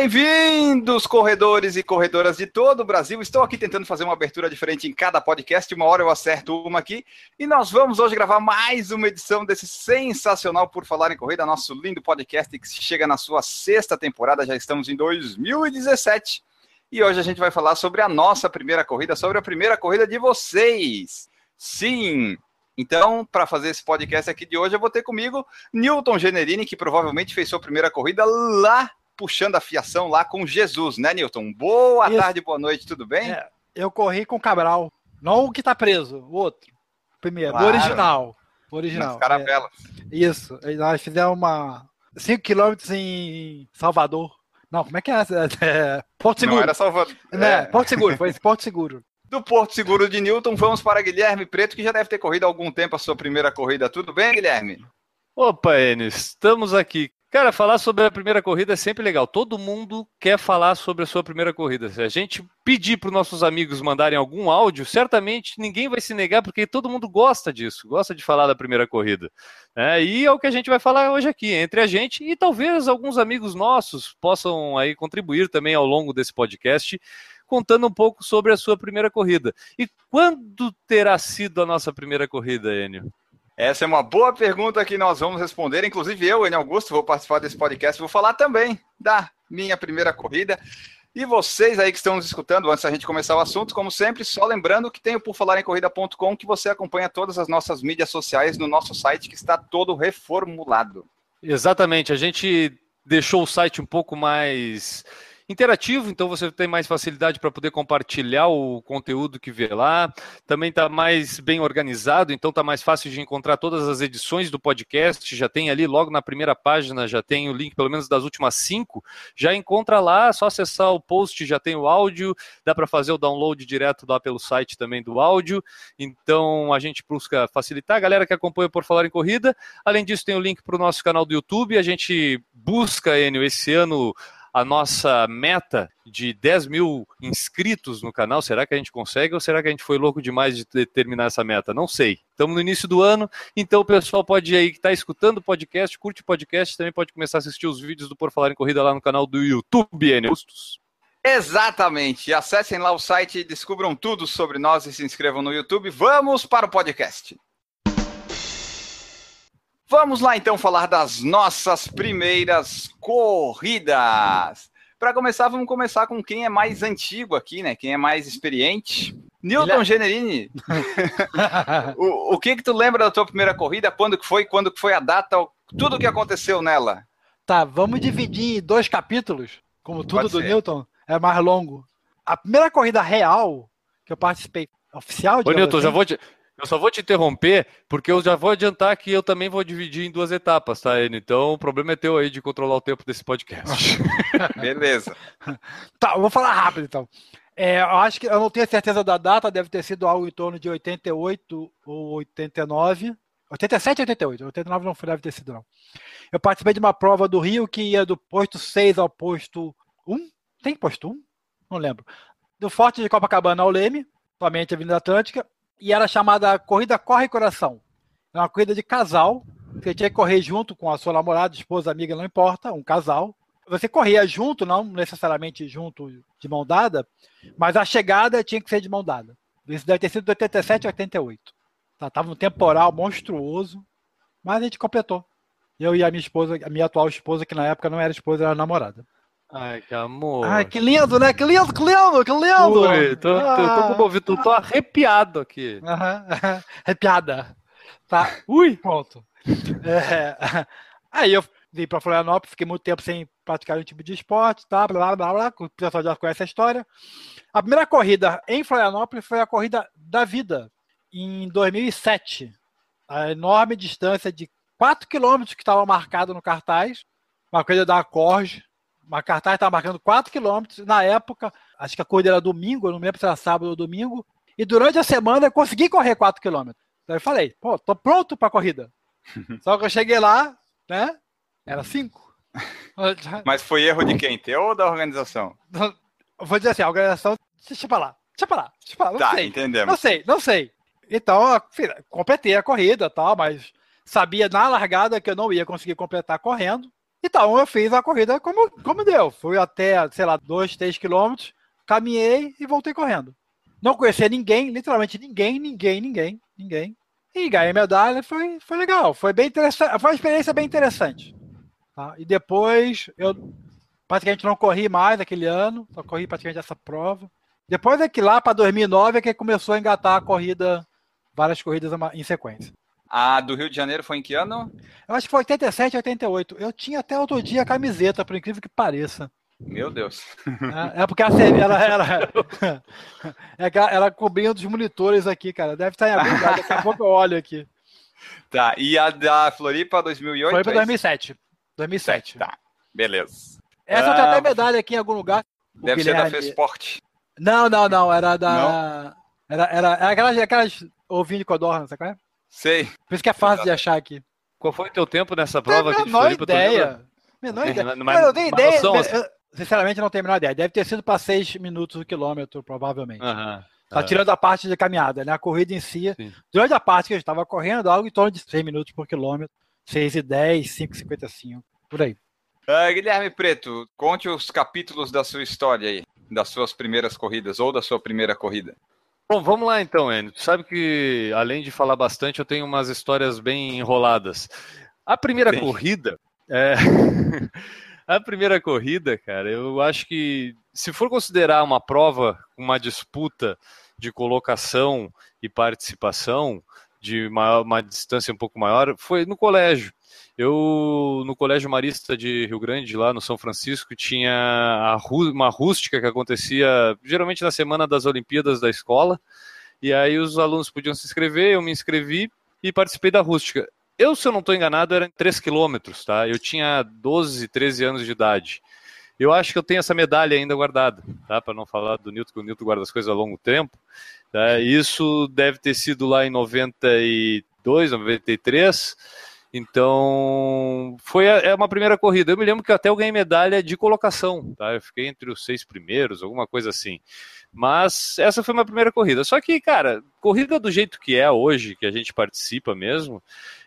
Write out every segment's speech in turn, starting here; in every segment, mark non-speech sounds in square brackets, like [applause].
Bem-vindos, corredores e corredoras de todo o Brasil. Estou aqui tentando fazer uma abertura diferente em cada podcast. Uma hora eu acerto uma aqui. E nós vamos hoje gravar mais uma edição desse sensacional Por Falar em Corrida, nosso lindo podcast que chega na sua sexta temporada. Já estamos em 2017. E hoje a gente vai falar sobre a nossa primeira corrida, sobre a primeira corrida de vocês. Sim! Então, para fazer esse podcast aqui de hoje, eu vou ter comigo Newton Generini, que provavelmente fez sua primeira corrida lá puxando a fiação lá com Jesus, né, Newton? Boa Isso. tarde, boa noite, tudo bem? É, eu corri com o Cabral. Não o que tá preso, o outro. Primeiro, Claro. o original. O Nas original. é, caravelas. isso. E Nós fizemos uma 5 km em Salvador. Não, como é que é? [laughs] É, Porto Não Seguro. era Salvador. Né? É. Porto Seguro, foi esse Porto Seguro. [laughs] Do Porto Seguro de Newton, vamos para Guilherme Preto, que já deve ter corrido há algum tempo a sua primeira corrida. Tudo bem, Guilherme? Opa, Enio, estamos aqui. Cara, falar sobre a primeira corrida é sempre legal. Todo mundo quer falar sobre a sua primeira corrida. Se a gente pedir para os nossos amigos mandarem algum áudio, certamente ninguém vai se negar, porque todo mundo gosta disso, gosta de falar da primeira corrida. né? e é o que a gente vai falar hoje aqui, entre a gente e talvez alguns amigos nossos possam aí contribuir também ao longo desse podcast, contando um pouco sobre a sua primeira corrida. E quando terá sido a nossa primeira corrida, Enio? Essa é uma boa pergunta que nós vamos responder. Inclusive, eu, Enio Augusto, vou participar desse podcast. Vou falar também da minha primeira corrida. E vocês aí que estão nos escutando, antes da gente começar o assunto, como sempre, só lembrando que tem o porfalarencorrida.com que você acompanha todas as nossas mídias sociais no nosso site que está todo reformulado. Exatamente, a gente deixou o site um pouco mais interativo, então você tem mais facilidade para poder compartilhar o conteúdo que vê lá. Também está mais bem organizado, então está mais fácil de encontrar todas as edições do podcast. Já tem ali logo na primeira página, já tem o link, pelo menos das últimas cinco. Já encontra lá, só acessar o post, já tem o áudio, dá para fazer o download direto lá pelo site também do áudio. Então a gente busca facilitar a galera que acompanha por falar em corrida. Além disso, tem o link para o nosso canal do YouTube. A gente busca, Enio, esse ano a nossa meta de 10 mil inscritos no canal. Será que a gente consegue ou será que a gente foi louco demais de ter- terminar essa meta? Não sei. Estamos no início do ano, então o pessoal pode aí que está escutando o podcast, curte o podcast, também pode começar a assistir os vídeos do Por Falar em Corrida lá no canal do YouTube, Enio. Augustus. Exatamente. Acessem lá o site, descubram tudo sobre nós e se inscrevam no YouTube. Vamos para o podcast. Vamos lá então falar das nossas primeiras corridas. Para começar, vamos começar com quem é mais antigo aqui, né? Quem é mais experiente. Newton Generini, [laughs] o, o que que tu lembra da tua primeira corrida? Quando que foi? Quando que foi a data? Tudo o que aconteceu nela? Tá, vamos dividir em dois capítulos, como tudo Pode do ser. Newton, é mais longo. A primeira corrida real que eu participei, oficial, Ô, Newton, já assim, vou te- eu só vou te interromper, porque eu já vou adiantar que eu também vou dividir em duas etapas, tá, Enio? Então o problema é teu aí de controlar o tempo desse podcast. [laughs] Beleza. Tá, eu vou falar rápido então. É, eu acho que eu não tenho certeza da data, deve ter sido algo em torno de 88 ou 89. 87 ou 88, 89 não foi- deve ter sido não. Eu participei de uma prova do Rio que ia do posto 6 ao posto 1. Tem posto 1? Não lembro. Do Forte de Copacabana ao Leme, somente a Avenida Atlântica, e era chamada Corrida Corre Coração. É uma corrida de casal, você tinha que correr junto com a sua namorada, esposa, amiga, não importa, um casal. Você corria junto, não necessariamente junto de mão dada, mas a chegada tinha que ser de mão dada. Isso deve ter sido de 87 a 88. Tá, tava um temporal monstruoso, mas a gente completou. Eu e a minha esposa, a minha atual esposa, que na época não era esposa, era namorada. Ai, que amor. Ai, que lindo, né? Que lindo, que lindo, que lindo! Ui, tô, tô, tô Ah. comovido, tô, tô arrepiado aqui. Aham, aham. É piada. Tá. Ui, pronto. É, Aí eu vim para Florianópolis, fiquei muito tempo sem praticar nenhum tipo de esporte, tá? Blá, blá, blá, blá. O pessoal já conhece a história. A primeira corrida em Florianópolis foi a corrida da vida, em 2007. A enorme distância de 4 quilômetros que estava marcado no cartaz, uma corrida da Corge. Uma cartaz estava marcando 4 quilômetros. Na época, acho que a corrida era domingo, eu não lembro se era sábado ou domingo. E durante a semana eu consegui correr 4 quilômetros. Daí eu falei, pô, tô pronto pra corrida. [laughs] Só que eu cheguei lá, né? Era 5. [laughs] Mas foi erro de quem? Teu ou da organização? Vou dizer assim, a organização. Deixa pra lá, deixa pra lá, deixa pra lá. Não Tá, sei. entendemos. Não sei, não sei. Então, completei a corrida e tal, mas sabia na largada que eu não ia conseguir completar correndo. Então, eu fiz a corrida como, como deu. Fui até, sei lá, 2, 3 quilômetros, caminhei e voltei correndo. Não conhecia ninguém, literalmente ninguém, ninguém, ninguém, ninguém. E ganhei medalha, foi, foi legal. Foi bem interessante, foi uma experiência bem interessante. tá? E depois, eu praticamente não corri mais aquele ano, só corri praticamente essa prova. Depois é que lá para 2009 é que começou a engatar a corrida, várias corridas em sequência. A do Rio de Janeiro foi em que ano? Eu acho que foi 87, 88. Eu tinha até outro dia a camiseta, por incrível que pareça. Meu Deus. É, é porque a cerve- ela [laughs] ela, ela cobria um dos monitores aqui, cara. Deve estar em algum lugar. Daqui a pouco eu olho aqui. Tá, e a da Floripa 2008? Foi para é isso? 2007. 2007. Tá, beleza. Essa eu tenho Ah, até medalha aqui em algum lugar. Deve ser da Guilherme- Fesport. Não, não, não. Era da. Era, era, era aquelas, aquelas ovinhos de codorna, sabe qual é? Sei. Por isso que é fácil de achar aqui. Qual foi o teu tempo nessa Tenho prova a aqui de menor Floripa? ideia. Menor É, ideia. mas- Cara, eu tenho mas ideia. noção, assim. eu- sinceramente, não tenho a menor ideia. Deve ter sido para 6 minutos o quilômetro, provavelmente. Aham. Tá Ah. tirando a parte de caminhada, né? A corrida em si. Sim. Durante a parte que eu estava correndo, algo em torno de 6 minutos por quilômetro. 6 e 10, 5 e 55. Por aí. Ah, Guilherme Preto, conte os capítulos da sua história aí, das suas primeiras corridas ou da sua primeira corrida. Bom, vamos lá então, Enio. Tu sabe que, além de falar bastante, eu tenho umas histórias bem enroladas. A primeira Sim. corrida. é, [laughs] A primeira corrida, cara, eu acho que se for considerar uma prova, uma disputa de colocação e participação de maior- uma distância um pouco maior, foi no colégio. Eu, no Colégio Marista de Rio Grande, lá no São Francisco, tinha uma rústica que acontecia geralmente na semana das Olimpíadas da escola. E aí os alunos podiam se inscrever, eu me inscrevi e participei da rústica. Eu, se eu não estou enganado, era em 3 quilômetros, tá? Eu tinha 12, 13 anos de idade. Eu acho que eu tenho essa medalha ainda guardada, tá? Para não falar do Newton, que o Newton guarda as coisas a longo tempo. tá? Isso deve ter sido lá em 92, 93. Então, foi a, é uma primeira corrida. Eu me lembro que até eu ganhei medalha de colocação, tá? Eu fiquei entre os seis primeiros, alguma coisa assim. Mas essa foi uma primeira corrida. Só que, cara, corrida do jeito que é hoje, que a gente participa mesmo,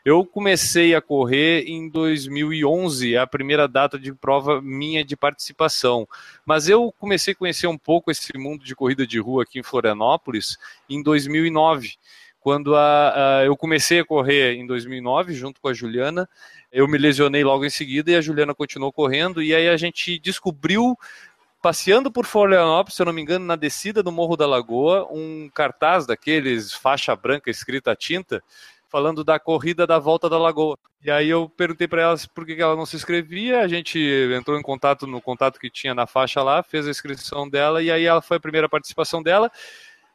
eu comecei a correr em 2011, é a primeira data de prova minha de participação. Mas eu comecei a conhecer um pouco esse mundo de corrida de rua aqui em Florianópolis em 2009 quando a, a, eu comecei a correr em 2009 junto com a Juliana. Eu me lesionei logo em seguida e a Juliana continuou correndo. E aí a gente descobriu, passeando por Florianópolis, se eu não me engano, na descida do Morro da Lagoa, um cartaz daqueles faixa branca escrita a tinta, falando da corrida da volta da Lagoa. E aí eu perguntei para ela por que ela não se inscrevia. A gente entrou em contato no contato que tinha na faixa lá, fez a inscrição dela e aí ela foi a primeira participação dela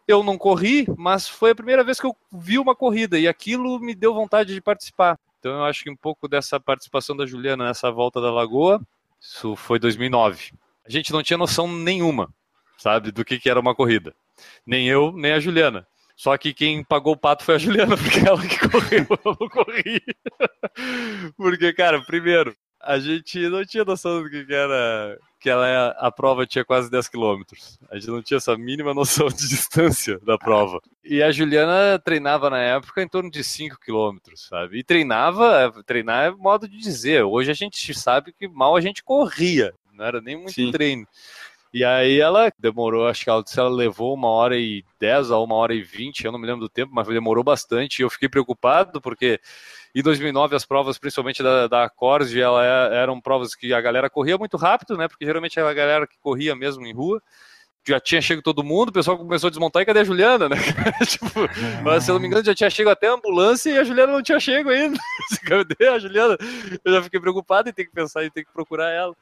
eu não corri, mas foi a primeira vez que eu vi uma corrida e aquilo me deu vontade de participar. Então eu acho que um pouco dessa participação da Juliana nessa volta da Lagoa, isso foi 2009. A gente não tinha noção nenhuma, sabe, do que, que era uma corrida. Nem eu, nem a Juliana. Só que quem pagou o pato foi a Juliana, [laughs] porque ela que correu, [laughs] eu não corri. [laughs] Porque, cara, primeiro, a gente não tinha noção do que, que era que ela, a prova tinha quase 10 quilômetros. A gente não tinha essa mínima [laughs] noção de distância da prova. E a Juliana treinava na época em torno de 5 quilômetros, sabe? E treinava, treinar é modo de dizer. Hoje a gente sabe que mal a gente corria, não era nem muito Sim. treino. E aí ela demorou, acho que ela, ela levou uma hora e 10 a uma hora e 20, eu não me lembro do tempo, mas demorou bastante. E eu fiquei preocupado porque em 2009 as provas, principalmente da, da Acorde, ela é, eram provas que a galera corria muito rápido, né? Porque geralmente era a galera que corria mesmo em rua. Já tinha chego todo mundo, o pessoal começou a desmontar e cadê a Juliana, né? [laughs] tipo, mas, se eu não me engano, já tinha chego até a ambulância e a Juliana não tinha chego ainda. [laughs] Cadê a Juliana? Eu já fiquei preocupado em ter que pensar em ter que procurar ela.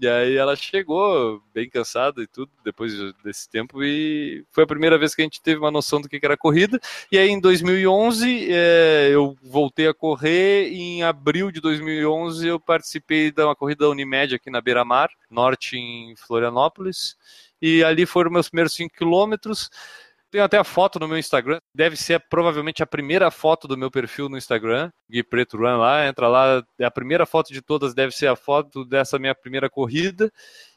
E aí ela chegou bem cansada e tudo, depois desse tempo, e foi a primeira vez que a gente teve uma noção do que era corrida. E aí em 2011 é, eu voltei a correr, em abril de 2011 eu participei de uma corrida da Unimed aqui na Beira Mar, norte em Florianópolis, e ali foram meus primeiros 5 quilômetros. Tenho até a foto no meu Instagram. Deve ser provavelmente a primeira foto do meu perfil no Instagram, Gui Preto Run lá. Entra lá, é a primeira foto de todas deve ser a foto dessa minha primeira corrida.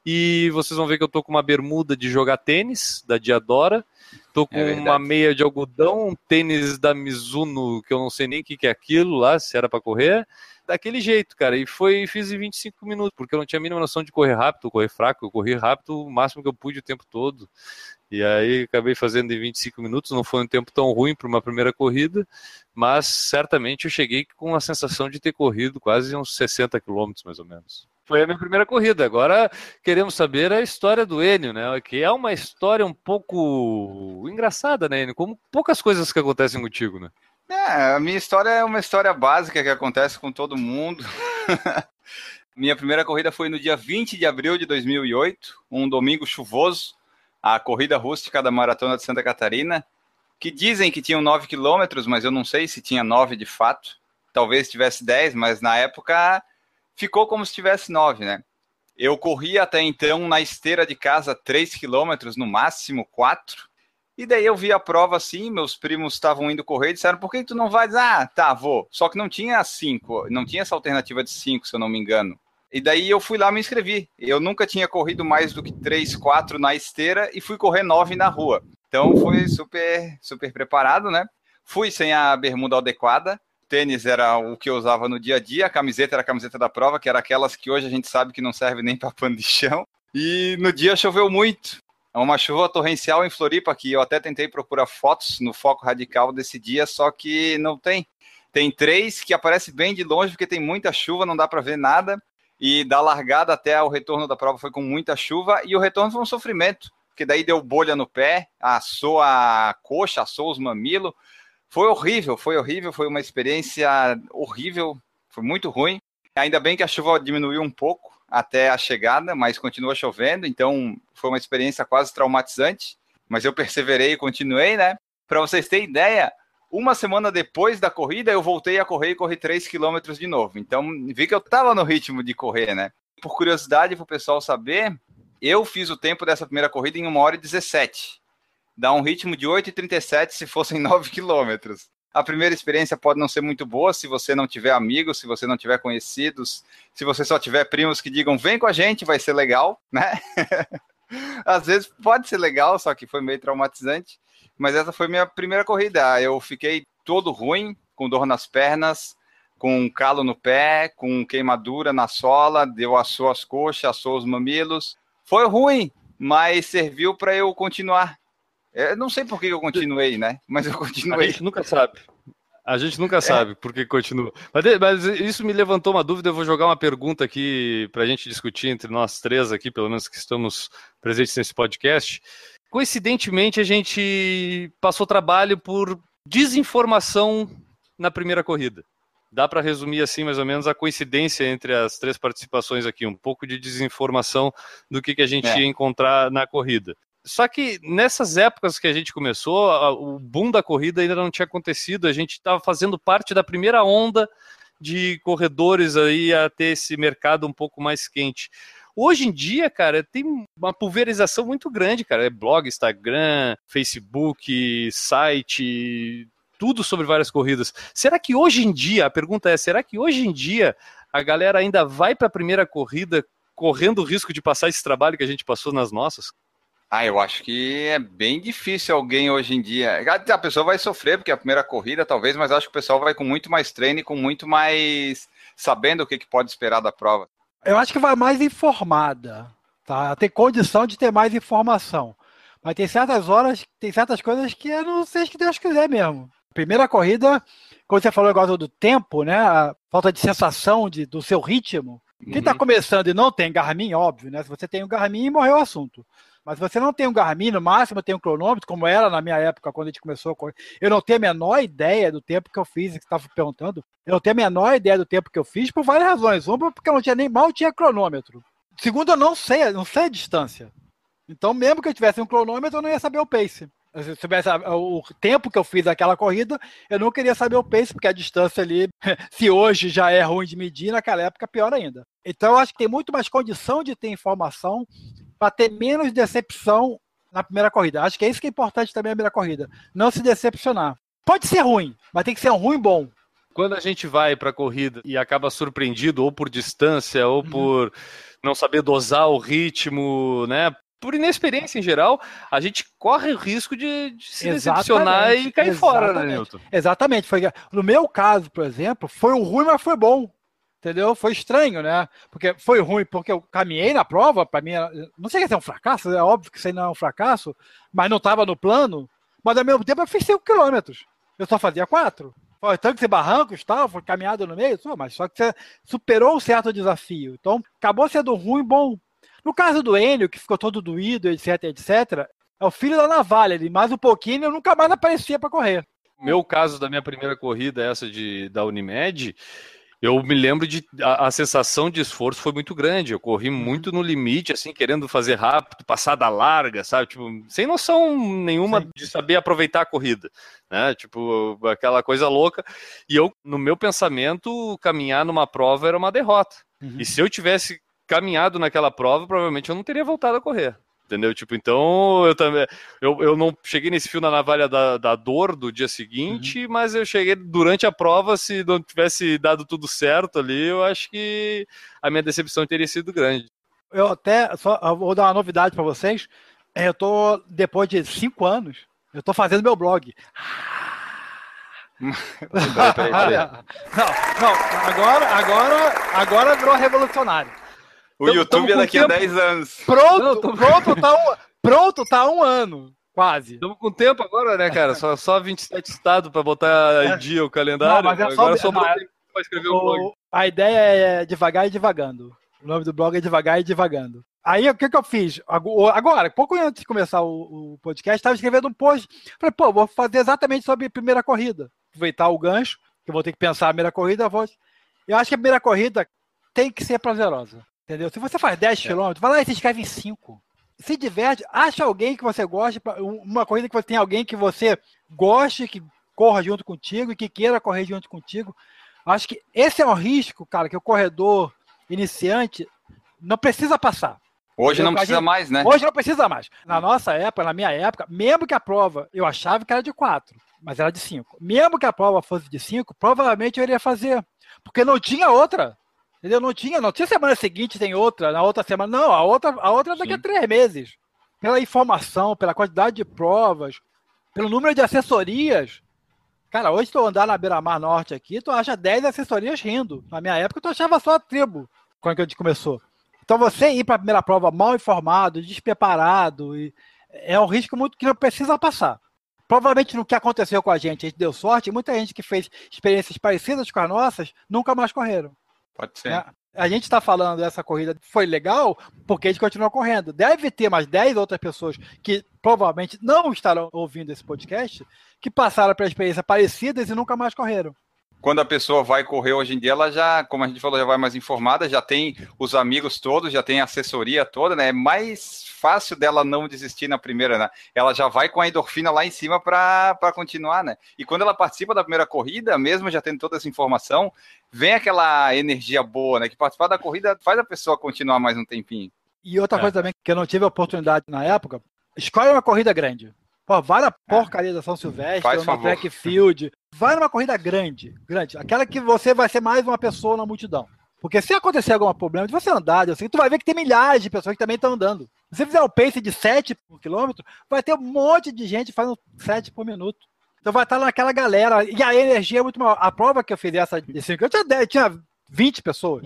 E vocês vão ver que eu tô com uma bermuda de jogar tênis, da Diadora. Tô com é uma meia de algodão, um tênis da Mizuno, que eu não sei nem o que, que é aquilo lá, se era para correr daquele jeito, cara. E foi fiz em 25 minutos, porque eu não tinha a mínima noção de correr rápido, correr fraco. Eu corri rápido o máximo que eu pude o tempo todo. E aí acabei fazendo em 25 minutos, não foi um tempo tão ruim para uma primeira corrida, mas certamente eu cheguei com a sensação de ter corrido quase uns 60 quilômetros, mais ou menos. Foi a minha primeira corrida. Agora queremos saber a história do Enio, né? Que é uma história um pouco engraçada, né, Enio? Como poucas coisas que acontecem contigo, né? É, a minha história é uma história básica que acontece com todo mundo. [laughs] minha primeira corrida foi no dia 20 de abril de 2008, um domingo chuvoso a corrida rústica da Maratona de Santa Catarina, que dizem que tinham 9 quilômetros, mas eu não sei se tinha 9 de fato. Talvez tivesse 10, mas na época ficou como se tivesse 9, né? Eu corri até então na esteira de casa 3 quilômetros, no máximo 4. E daí eu vi a prova assim, meus primos estavam indo correr e disseram, por que tu não vai? Ah, tá, vou. Só que não tinha 5, não tinha essa alternativa de 5, se eu não me engano. E daí eu fui lá me inscrevi. Eu nunca tinha corrido mais do que 3, 4 na esteira e fui correr 9 na rua. Então foi super, super preparado, né? Fui sem a bermuda adequada. tênis era o que eu usava no dia a dia, a camiseta era a camiseta da prova, que era aquelas que hoje a gente sabe que não serve nem para pano de chão. E no dia choveu muito. É uma chuva torrencial em Floripa, que eu até tentei procurar fotos no foco radical desse dia, só que não tem. Tem três que aparece bem de longe, porque tem muita chuva, não dá para ver nada e da largada até o retorno da prova foi com muita chuva e o retorno foi um sofrimento, porque daí deu bolha no pé, assou a coxa, assou os mamilos. Foi horrível, foi horrível, foi uma experiência horrível, foi muito ruim. Ainda bem que a chuva diminuiu um pouco até a chegada, mas continua chovendo, então foi uma experiência quase traumatizante. Mas eu perseverei e continuei, né? Para vocês terem ideia, uma semana depois da corrida, eu voltei a correr e corri 3 km de novo. Então, vi que eu estava no ritmo de correr, né? Por curiosidade, para o pessoal saber, eu fiz o tempo dessa primeira corrida em 1 hora e 17. Dá um ritmo de 8,37 se fossem [laughs] 9 quilômetros. A primeira experiência pode não ser muito boa se você não tiver amigos, se você não tiver conhecidos, se você só tiver primos que digam vem com a gente, vai ser legal, né? [laughs] Às vezes pode ser legal, só que foi meio traumatizante. Mas essa foi minha primeira corrida. Eu fiquei todo ruim, com dor nas pernas, com um calo no pé, com queimadura na sola, deu assou as coxas, assou os mamilos. Foi ruim, mas serviu para eu continuar. Eu não sei por que eu continuei, né? Mas eu continuei. A gente nunca sabe. A gente nunca é. sabe por que continua. Mas, mas, isso me levantou uma dúvida. Eu vou jogar uma pergunta aqui para a gente discutir entre nós três aqui, pelo menos que estamos presentes nesse podcast. Coincidentemente, a gente passou trabalho por desinformação na primeira corrida. Dá para resumir assim, mais ou menos, a coincidência entre as três participações aqui, um pouco de desinformação do que, que a gente é. ia encontrar na corrida. Só que nessas épocas que a gente começou, o boom da corrida ainda não tinha acontecido, a gente estava fazendo parte da primeira onda de corredores aí a ter esse mercado um pouco mais quente. Hoje em dia, cara, tem uma pulverização muito grande, cara. É blog, Instagram, Facebook, site, tudo sobre várias corridas. Será que hoje em dia, a pergunta é, será que hoje em dia a galera ainda vai para a primeira corrida correndo o risco de passar esse trabalho que a gente passou nas nossas? Ah, eu acho que é bem difícil alguém hoje em dia. A pessoa vai sofrer, porque é a primeira corrida, talvez, mas acho que o pessoal vai com muito mais treino e com muito mais sabendo o que, que pode esperar da prova. Eu acho que vai mais informada, tá? Tem condição de ter mais informação. Mas tem certas horas, tem certas coisas que eu não sei que Deus quiser mesmo. Primeira corrida, quando você falou agora do tempo, né? A falta de sensação de, do seu ritmo. Quem está uhum. começando e não tem Garmin, óbvio, né? Se você tem o Garmin, morreu o assunto. Mas você não tem um Garmin, no máximo tem um cronômetro, como era na minha época, quando a gente começou a correr. Eu não tenho a menor ideia do tempo que eu fiz, que estava perguntando. Eu não tenho a menor ideia do tempo que eu fiz por várias razões. Uma, porque eu não tinha nem mal tinha cronômetro. Segundo, eu não sei, não sei a distância. Então, mesmo que eu tivesse um cronômetro, eu não ia saber o pace. Se eu o tempo que eu fiz aquela corrida, eu não queria saber o pace, porque a distância ali, [laughs] se hoje já é ruim de medir, naquela época pior ainda. Então, eu acho que tem muito mais condição de ter informação para ter menos decepção na primeira corrida. Acho que é isso que é importante também na primeira corrida. Não se decepcionar. Pode ser ruim, mas tem que ser um ruim bom. Quando a gente vai para a corrida e acaba surpreendido ou por distância ou uhum. por não saber dosar o ritmo, né? Por inexperiência em geral, a gente corre o risco de, de se Exatamente. decepcionar e cair Exatamente. fora, né, Newton? Exatamente. Foi, no meu caso, por exemplo, foi um ruim, mas foi bom entendeu? Foi estranho, né? Porque foi ruim, porque eu caminhei na prova, para mim, não sei se é um fracasso, é óbvio que isso aí não é um fracasso, mas não estava no plano, mas ao mesmo tempo eu fiz 5 quilômetros, eu só fazia 4. Foi tanques e barrancos, tal, foi caminhado no meio, só, mas só que você superou um certo desafio. Então, acabou sendo ruim bom. No caso do Enio, que ficou todo doído, etc, etc, é o filho da navalha, ele mais um pouquinho eu nunca mais aparecia para correr. Meu caso da minha primeira corrida, essa de, da Unimed, eu me lembro de a, a, sensação de esforço foi muito grande. Eu corri uhum. muito no limite, assim, querendo fazer rápido, passada larga, sabe? Tipo, sem noção nenhuma Sim. de saber aproveitar a corrida, né? Tipo, aquela coisa louca. E eu, no meu pensamento, caminhar numa prova era uma derrota. Uhum. E se eu tivesse caminhado naquela prova, provavelmente eu não teria voltado a correr. Entendeu? Tipo, então eu também. Eu, eu não cheguei nesse fio na navalha da, da dor do dia seguinte, uhum. mas eu cheguei durante a prova, se não tivesse dado tudo certo ali, eu acho que a minha decepção teria sido grande. Eu até só eu vou dar uma novidade para vocês. É, eu tô, depois de cinco anos, eu tô fazendo meu blog. peraí, peraí, peraí. [laughs] Não, não, agora, agora, agora virou revolucionário. O tamo, YouTube tamo é daqui a 10 anos. Pronto, Não, tô... pronto, tá um, pronto, tá um ano. Quase. Estamos com tempo agora, né, cara? Só, só 27 estados para botar em é. dia o calendário. Não, mas é só, agora só para escrever o, blog. A ideia é devagar e devagando. O nome do blog é devagar e devagando. Aí o que, que eu fiz? Agora, pouco antes de começar o, o podcast, estava escrevendo um post. Falei, pô, vou fazer exatamente sobre a primeira corrida. Aproveitar o gancho, que eu vou ter que pensar a primeira corrida. Vou... Eu acho que a primeira corrida tem que ser prazerosa. Entendeu? Se você faz 10 km, é. vai lá e se inscreve em 5. Se diverte, acha alguém que você goste, uma corrida que você tem alguém que você goste, que corra junto contigo e que queira correr junto contigo. Acho que esse é um risco, cara, que o corredor iniciante não precisa passar. Hoje não precisa mais, né? Hoje não precisa mais. Na nossa época, na minha época, mesmo que a prova, eu achava que era de 4, mas era de 5. Mesmo que a prova fosse de 5, provavelmente eu iria fazer. Porque não tinha outra. Entendeu? Não tinha, não tinha semana seguinte, tem outra, na outra semana. Não, a outra, a outra é daqui Sim. a três meses. Pela informação, pela quantidade de provas, pelo número de assessorias. Cara, hoje tu andar na Beira-Mar Norte aqui, tu acha 10 assessorias rindo. Na minha época, tu achava só a tribo, quando a gente começou. Então, você ir para a primeira prova mal informado, despreparado, é um risco muito que não precisa passar. Provavelmente no que aconteceu com a gente, a gente deu sorte, e muita gente que fez experiências parecidas com as nossas nunca mais correram. Pode ser. É, a gente está falando dessa corrida foi legal porque a gente continua correndo. Deve ter mais 10 outras pessoas que provavelmente não estarão ouvindo esse podcast que passaram por experiências parecidas e nunca mais correram quando a pessoa vai correr hoje em dia, ela já, como a gente falou, já vai mais informada, já tem os amigos todos, já tem a assessoria toda, né? É mais fácil dela não desistir na primeira, né? Ela já vai com a endorfina lá em cima para continuar, né? E quando ela participa da primeira corrida, mesmo já tendo toda essa informação, vem aquela energia boa, né? Que participar da corrida faz a pessoa continuar mais um tempinho. E outra é. coisa também que eu não tive a oportunidade na época, escolhe uma corrida grande. Pô, vai na porcaria da São Silvestre, Faz ou na track field. Vai numa corrida grande, grande. Aquela que você vai ser mais uma pessoa na multidão. Porque se acontecer algum problema de você andar, assim, tu vai ver que tem milhares de pessoas que também estão andando. Se você fizer um pace de 7 por quilômetro, vai ter um monte de gente fazendo 7 por minuto. Então vai estar naquela galera. E a energia é muito maior. A prova que eu fiz essa de 5 eu tinha, tinha 20 pessoas.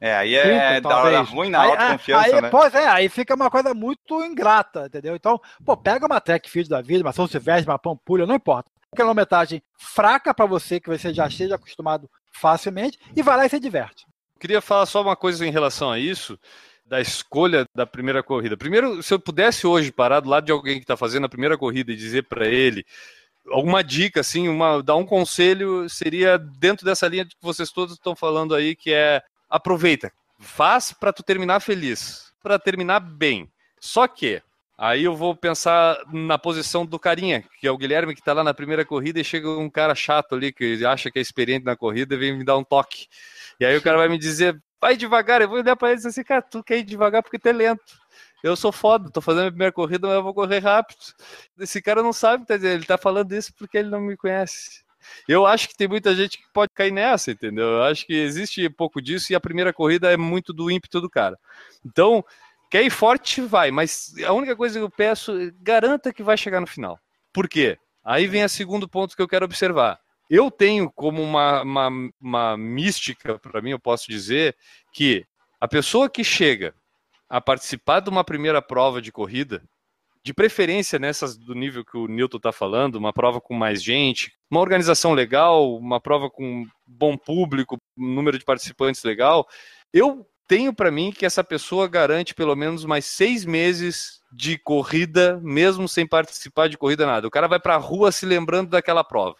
É, aí é Cinco, da hora ruim na autoconfiança, aí, né? Pois é, aí fica uma coisa muito ingrata, entendeu? Então, pô, pega uma track field da vida, uma São Silvestre, uma Pampulha, não importa. Quilometragem fraca para você, que você já esteja acostumado facilmente, e vai lá e se diverte. Queria falar só uma coisa em relação a isso, da escolha da primeira corrida. Primeiro, se eu pudesse hoje parar do lado de alguém que está fazendo a primeira corrida e dizer para ele alguma dica, assim, uma, dar um conselho, seria dentro dessa linha que vocês todos estão falando aí, que é aproveita, faz para tu terminar feliz, para terminar bem. Só que aí eu vou pensar na posição do carinha, que é o Guilherme que está lá na primeira corrida e chega um cara chato ali que acha que é experiente na corrida e vem me dar um toque. E aí o cara vai me dizer, vai devagar, eu vou olhar para ele e dizer assim, cara, tu quer ir devagar porque tu é lento. eu sou foda, tô fazendo a primeira corrida, mas eu vou correr rápido. Esse cara não sabe, tá ele tá falando isso porque ele não me conhece. Eu acho que tem muita gente que pode cair nessa, entendeu? Eu acho que existe pouco disso e a primeira corrida é muito do ímpeto do cara. Então, quer ir forte, vai, mas a única coisa que eu peço, garanta que vai chegar no final. Por quê? Aí vem o segundo ponto que eu quero observar. Eu tenho como uma, uma, uma mística, para mim, eu posso dizer, que a pessoa que chega a participar de uma primeira prova de corrida, de preferência nessas do nível que o Newton está falando, uma prova com mais gente, uma organização legal, uma prova com bom público, número de participantes legal, eu tenho para mim que essa pessoa garante pelo menos mais seis meses de corrida, mesmo sem participar de corrida nada. O cara vai para a rua se lembrando daquela prova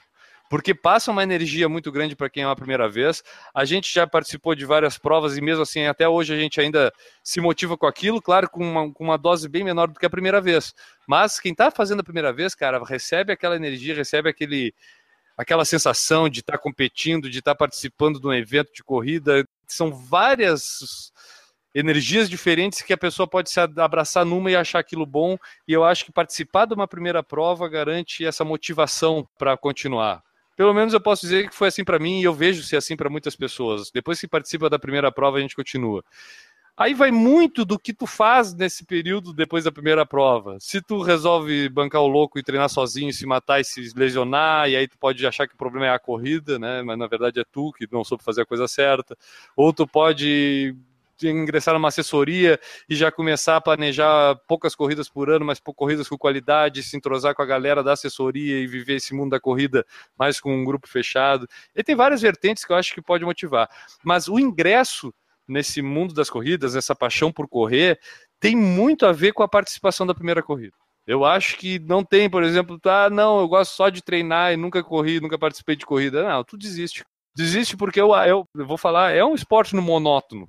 porque passa uma energia muito grande para quem é a primeira vez. A gente já participou de várias provas e mesmo assim, até hoje a gente ainda se motiva com aquilo, claro, com uma, com uma dose bem menor do que a primeira vez. Mas quem está fazendo a primeira vez, cara, recebe aquela energia, recebe aquele, aquela sensação de estar tá competindo, de estar tá participando de um evento de corrida. São várias energias diferentes que a pessoa pode se abraçar numa e achar aquilo bom. E eu acho que participar de uma primeira prova garante essa motivação para continuar pelo menos eu posso dizer que foi assim para mim e eu vejo ser assim para muitas pessoas. Depois que participa da primeira prova, a gente continua. Aí vai muito do que tu faz nesse período depois da primeira prova. Se tu resolve bancar o louco e treinar sozinho, se matar e se lesionar, e aí tu pode achar que o problema é a corrida, né? Mas na verdade é tu que não soube fazer a coisa certa. Ou tu pode ingressar numa assessoria e já começar a planejar poucas corridas por ano, mas corridas com qualidade, se entrosar com a galera da assessoria e viver esse mundo da corrida mais com um grupo fechado. E tem várias vertentes que eu acho que pode motivar. Mas o ingresso nesse mundo das corridas, essa paixão por correr, tem muito a ver com a participação da primeira corrida. Eu acho que não tem, por exemplo, ah, não, eu gosto só de treinar e nunca corri, nunca participei de corrida. Não, tu desiste. Desiste porque eu, eu, eu vou falar, é um esporte no monótono.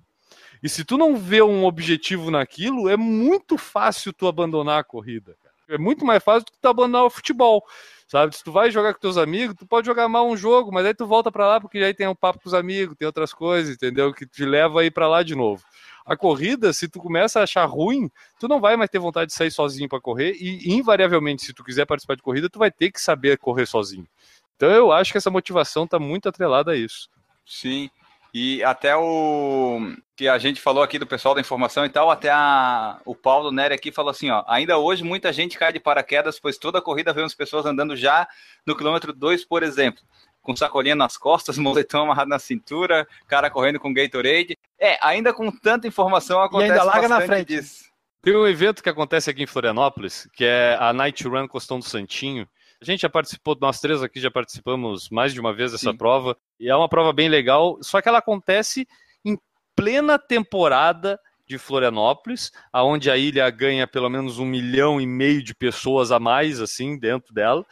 E se tu não vê um objetivo naquilo, é muito fácil tu abandonar a corrida. Cara. É muito mais fácil do que tu abandonar o futebol. Sabe? Se tu vai jogar com teus amigos, tu pode jogar mal um jogo, mas aí tu volta para lá porque aí tem um papo com os amigos, tem outras coisas, entendeu? Que te leva aí para lá de novo. A corrida, se tu começa a achar ruim, tu não vai mais ter vontade de sair sozinho para correr e invariavelmente, se tu quiser participar de corrida, tu vai ter que saber correr sozinho. Então eu acho que essa motivação está muito atrelada a isso. Sim. E até o que a gente falou aqui do pessoal da informação e tal, até a, o Paulo Nery aqui falou assim, ó, ainda hoje muita gente cai de paraquedas, pois toda a corrida vemos pessoas andando já no quilômetro 2, por exemplo, com sacolinha nas costas, [laughs] moletom amarrado na cintura, cara correndo com Gatorade. É, ainda com tanta informação acontece e ainda larga na frente. disso. Tem um evento que acontece aqui em Florianópolis, que é a Night Run Costão do Santinho, a gente já participou, nós três aqui já participamos mais de uma vez dessa Sim. prova, e é uma prova bem legal, só que ela acontece em plena temporada de Florianópolis, aonde a ilha ganha pelo menos um milhão e meio de pessoas a mais, assim, dentro dela,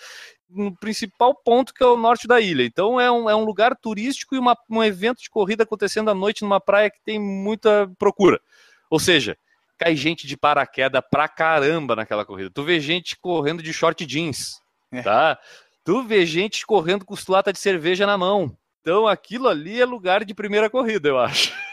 no principal ponto que é o norte da ilha. Então é um, é um lugar turístico e uma, um evento de corrida acontecendo à noite numa praia que tem muita procura. Ou seja, cai gente de paraquedas pra caramba naquela corrida. Tu vê gente correndo de short jeans, é. tá? Tu vê gente correndo com lata de cerveja na mão. Então aquilo ali é lugar de primeira corrida, eu acho. [laughs]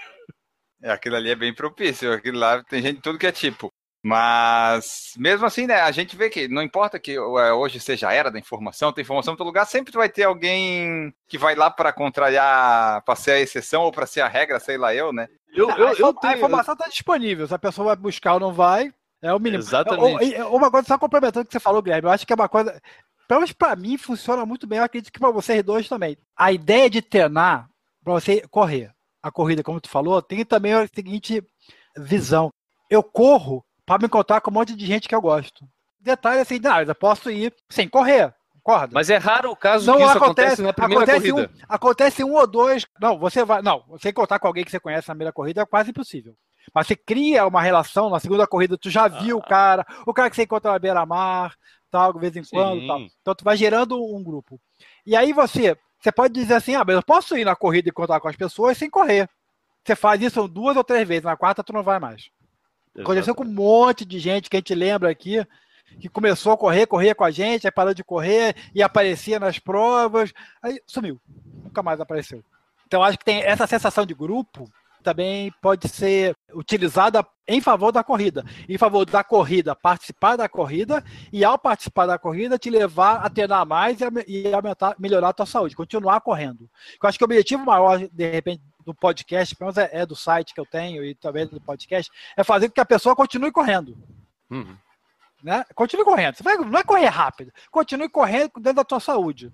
É, aquilo ali é bem propício. Aquilo lá tem gente de tudo que é tipo. Mas, mesmo assim, né, a gente vê que não importa que é, hoje seja a era da informação, tem informação em todo lugar, sempre vai ter alguém que vai lá para contrariar, para ser a exceção ou para ser a regra, sei lá eu, né? Eu, eu, eu tenho... A informação está disponível, se a pessoa vai buscar ou não vai, é o mínimo. Exatamente. Uma coisa, só complementando o que você falou, Guilherme, eu acho que é uma coisa. Pelo menos para mim funciona muito bem, eu acredito que para vocês dois também. A ideia de treinar para você correr a corrida, como tu falou, tem também a seguinte visão. Eu corro para me encontrar com um monte de gente que eu gosto. Detalhe assim, não, eu posso ir sem correr. Concorda? Mas é raro o caso não que isso acontece, acontece na primeira acontece corrida. Um, acontece um ou dois. Não, você vai. Não, você encontrar com alguém que você conhece na primeira corrida é quase impossível. Mas você cria uma relação, na segunda corrida tu já viu ah. o cara, o cara que você encontra na beira-mar, tal, de vez em quando, tal. Então tu vai gerando um grupo. E aí você, você pode dizer assim, ah, mas eu posso ir na corrida e encontrar com as pessoas sem correr. Você faz isso duas ou três vezes, na quarta tu não vai mais. Aconteceu com um monte de gente que a gente lembra aqui, que começou a correr, corria com a gente, aí parou de correr e aparecia nas provas, aí sumiu. Nunca mais apareceu. Então acho que tem essa sensação de grupo também pode ser utilizada em favor da corrida. Em favor da corrida, participar da corrida e ao participar da corrida te levar a treinar mais e aumentar, melhorar a tua saúde, continuar correndo. Eu acho que o objetivo maior, de repente, do podcast, pelo menos é, é do site que eu tenho e também do podcast, é fazer com que a pessoa continue correndo. Uhum. Né? Continue correndo. Você vai, não é correr rápido. Continue correndo dentro da tua saúde.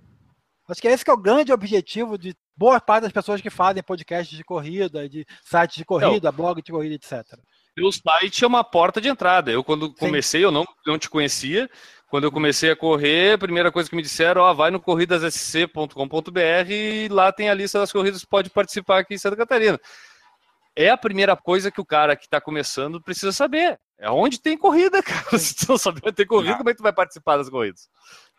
Acho que esse que é o grande objetivo de boa parte das pessoas que fazem podcasts de corrida, de sites de corrida, não. blog de corrida, etc. O site é uma porta de entrada. Eu, quando comecei, Sim. eu não, não te conhecia. Quando eu comecei a correr, a primeira coisa que me disseram, ó, vai no corridassc.com.br e lá tem a lista das corridas que pode participar aqui em Santa Catarina. É a primeira coisa que o cara que está começando precisa saber. É onde tem corrida, [laughs] cara. Se tu não saber ter corrida, como é que tu vai participar das corridas?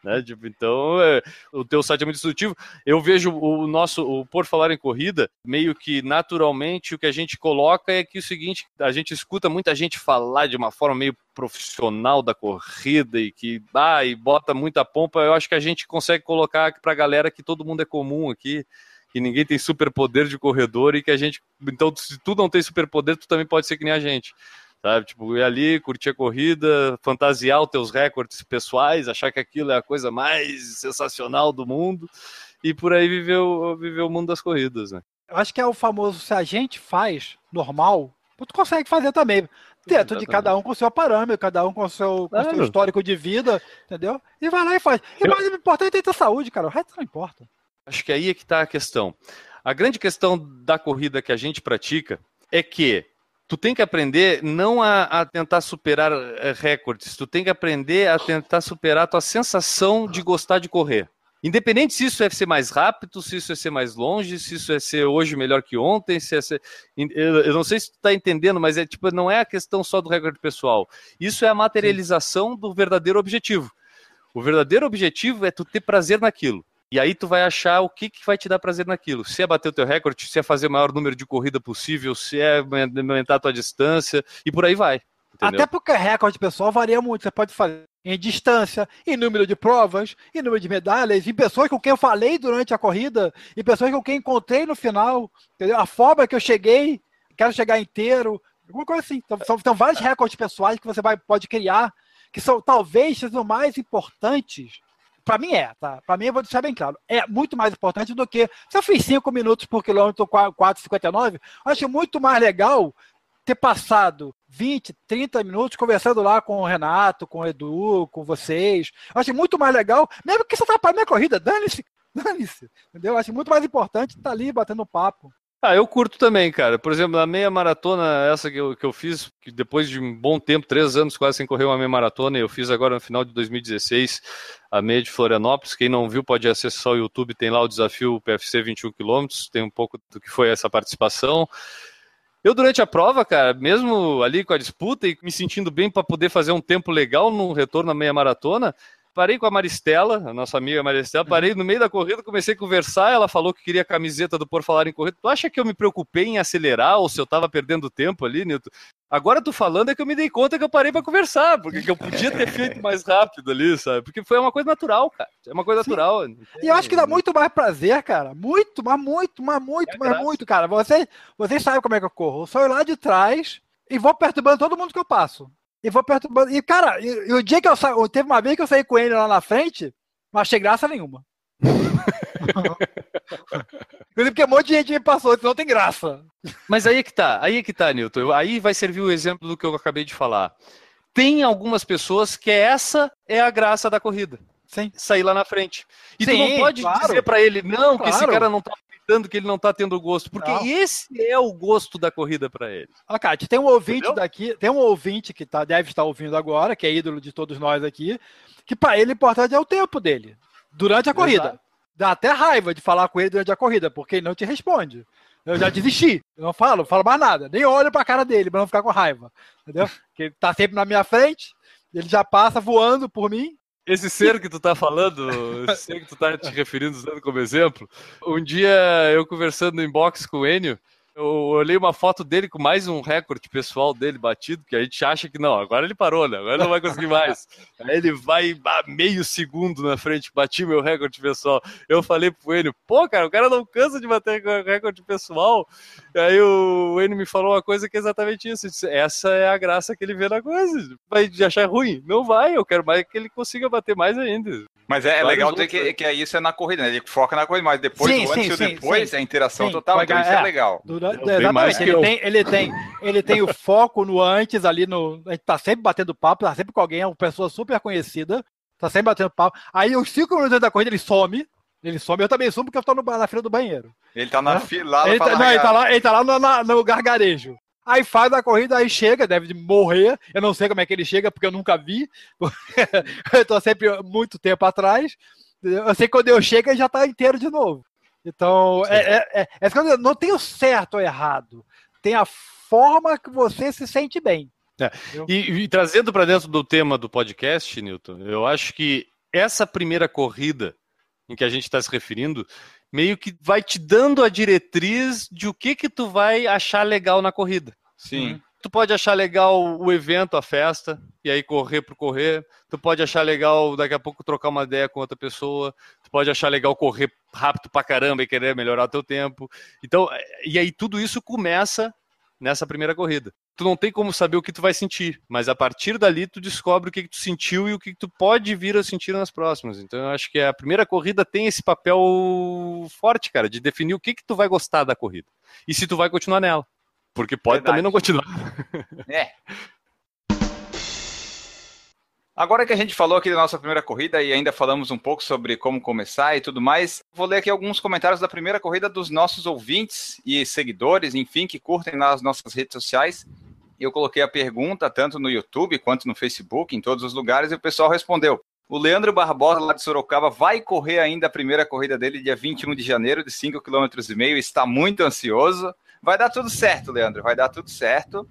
Né? Tipo, então, é, o teu site é muito instrutivo. Eu vejo o nosso, o Por Falar em Corrida, meio que naturalmente o que a gente coloca é que o seguinte, a gente escuta muita gente falar de uma forma meio profissional da corrida e que ah, e bota muita pompa. Eu acho que a gente consegue colocar para a galera que todo mundo é comum aqui que ninguém tem superpoder de corredor e que a gente. Então, se tu não tem superpoder, tu também pode ser que nem a gente sabe? Tipo, ir ali, curtir a corrida, fantasiar os teus recordes pessoais, achar que aquilo é a coisa mais sensacional do mundo e por aí viver o, viver o mundo das corridas, né? Eu acho que é o famoso, se a gente faz normal, tu consegue fazer também. Dentro de cada um com o seu parâmetro, cada um com o seu, com seu histórico de vida, entendeu? E vai lá e faz. E mais importante é ter saúde, cara. O resto não importa. Acho que aí é que está a questão. A grande questão da corrida que a gente pratica é que tu tem que aprender não a, a, tentar superar eh, recordes, tu tem que aprender a tentar superar a tua sensação de gostar de correr. Independente se isso é ser mais rápido, se isso é ser mais longe, se isso é ser hoje melhor que ontem, se é ser... Eu não sei se tu está entendendo, mas é tipo, não é a questão só do recorde pessoal. Isso é a materialização Sim. do verdadeiro objetivo. O verdadeiro objetivo é tu ter prazer naquilo. E aí tu vai achar o que, que vai te dar prazer naquilo. Se é bater o teu recorde, se é fazer o maior número de corrida possível, se é aumentar a tua distância, e por aí vai. Entendeu? Até porque recorde pessoal varia muito. Você pode fazer em distância, em número de provas, em número de medalhas, em pessoas com quem eu falei durante a corrida, em pessoas com quem encontrei no final, entendeu? A forma que eu cheguei, quero chegar inteiro, alguma coisa assim. Então, são, são vários recordes pessoais que você vai, pode criar, que são talvez sejam mais importantes para mim é, tá? Para mim, eu vou deixar bem claro, é muito mais importante do que. Se eu fiz 5 minutos por quilômetro 4,59, acho muito mais legal ter passado 20, 30 minutos conversando lá com o Renato, com o Edu, com vocês. Acho muito mais legal, mesmo que isso atrapalhe minha corrida, dane-se, [laughs] dane-se, entendeu? Eu acho muito mais importante estar ali batendo papo. Ah, eu curto também, cara. Por exemplo, na meia maratona, essa que eu, que eu fiz, que depois de um bom tempo, três anos quase sem correr uma meia maratona, eu fiz agora no final de 2016, a meia de Florianópolis. Quem não viu pode acessar o YouTube, tem lá o desafio PFC 21 km, tem um pouco do que foi essa participação. Eu, durante a prova, cara, mesmo ali com a disputa e me sentindo bem para poder fazer um tempo legal no retorno à meia maratona, Parei com a Maristela, a nossa amiga Maristela, parei no meio da corrida, comecei a conversar, ela falou que queria a camiseta do Por Falar em Corrida. Tu acha que eu me preocupei em acelerar ou se eu tava perdendo tempo ali, Nilton? Agora tu falando é que eu me dei conta que eu parei para conversar, porque eu podia ter [laughs] feito mais rápido ali, sabe? Porque foi uma coisa natural, cara. É uma coisa Sim. natural. E eu acho que dá muito mais prazer, cara. Muito, mas muito, mas muito, é mas graça. muito, cara. Vocês, vocês sabem como é que eu corro. Eu só ir lá de trás e vou perturbando todo mundo que eu passo. E vou perturbando. E, cara, e, e o dia que eu saí. Teve uma vez que eu saí com ele lá na frente, não achei graça nenhuma. [laughs] Porque um monte de gente me passou, então não tem graça. Mas aí é que tá, aí é que tá, Newton. Aí vai servir o exemplo do que eu acabei de falar. Tem algumas pessoas que essa é a graça da corrida. Sim. Sair lá na frente. E Sim, tu não pode claro. dizer para ele, não, claro. que esse cara não tá que ele não tá tendo gosto, porque não. esse é o gosto da corrida para ele. Ó, Kátia, tem um ouvinte Entendeu? daqui, tem um ouvinte que tá, deve estar ouvindo agora, que é ídolo de todos nós aqui, que para ele o importante é o tempo dele, durante a corrida. Exato. Dá até raiva de falar com ele durante a corrida, porque ele não te responde. Eu já desisti. Eu não falo, não falo mais nada. Nem olho pra cara dele pra não ficar com raiva. Entendeu? Porque ele tá sempre na minha frente, ele já passa voando por mim, esse ser que tu tá falando, esse ser que tu tá te referindo usando como exemplo, um dia eu conversando no inbox com o Enio, Eu olhei uma foto dele com mais um recorde pessoal dele batido, que a gente acha que não, agora ele parou, né? Agora não vai conseguir mais. [laughs] Aí ele vai meio segundo na frente, bati meu recorde pessoal. Eu falei pro Enio, pô, cara, o cara não cansa de bater recorde pessoal. Aí o Enio me falou uma coisa que é exatamente isso. Disse, Essa é a graça que ele vê na coisa. Vai achar ruim? Não vai, eu quero mais que ele consiga bater mais ainda. Mas é, é legal dizer que, que é isso é na corrida, né? Ele foca na corrida, mas depois, sim, antes sim, e depois, sim. a interação total, então isso é, é legal. Durante, exatamente, ele tem, ele, tem, ele tem o foco no antes, ali no. A gente tá sempre batendo papo, tá sempre com alguém, é uma pessoa super conhecida, tá sempre batendo papo. Aí, os cinco minutos da corrida, ele some. Ele some, eu também sumo porque eu tô no, na fila do banheiro. Ele tá na né? fila lá, ele, tá, não, ele tá lá, ele tá lá no, na, no gargarejo. Aí faz a corrida, aí chega, deve morrer. Eu não sei como é que ele chega, porque eu nunca vi. [laughs] eu tô sempre muito tempo atrás. Eu sei que quando eu chego, ele já tá inteiro de novo. Então, é, é, é, é, não tem o certo ou errado. Tem a forma que você se sente bem. É. E, e, trazendo para dentro do tema do podcast, Newton, eu acho que essa primeira corrida em que a gente está se referindo, meio que vai te dando a diretriz de o que que tu vai achar legal na corrida. Sim. Uhum. Tu pode achar legal o evento, a festa, e aí correr por correr. Tu pode achar legal daqui a pouco trocar uma ideia com outra pessoa. Tu pode achar legal correr rápido pra caramba e querer melhorar teu tempo. Então, e aí tudo isso começa nessa primeira corrida. Tu não tem como saber o que tu vai sentir, mas a partir dali tu descobre o que, que tu sentiu e o que, que tu pode vir a sentir nas próximas. Então eu acho que a primeira corrida tem esse papel forte, cara, de definir o que que tu vai gostar da corrida e se tu vai continuar nela. Porque pode Verdade. também não continuar. É. Agora que a gente falou aqui da nossa primeira corrida e ainda falamos um pouco sobre como começar e tudo mais, vou ler aqui alguns comentários da primeira corrida dos nossos ouvintes e seguidores, enfim, que curtem nas nossas redes sociais. Eu coloquei a pergunta tanto no YouTube quanto no Facebook, em todos os lugares, e o pessoal respondeu. O Leandro Barbosa, lá de Sorocaba, vai correr ainda a primeira corrida dele, dia 21 de janeiro, de 5,5 km, está muito ansioso. Vai dar tudo certo, Leandro, vai dar tudo certo.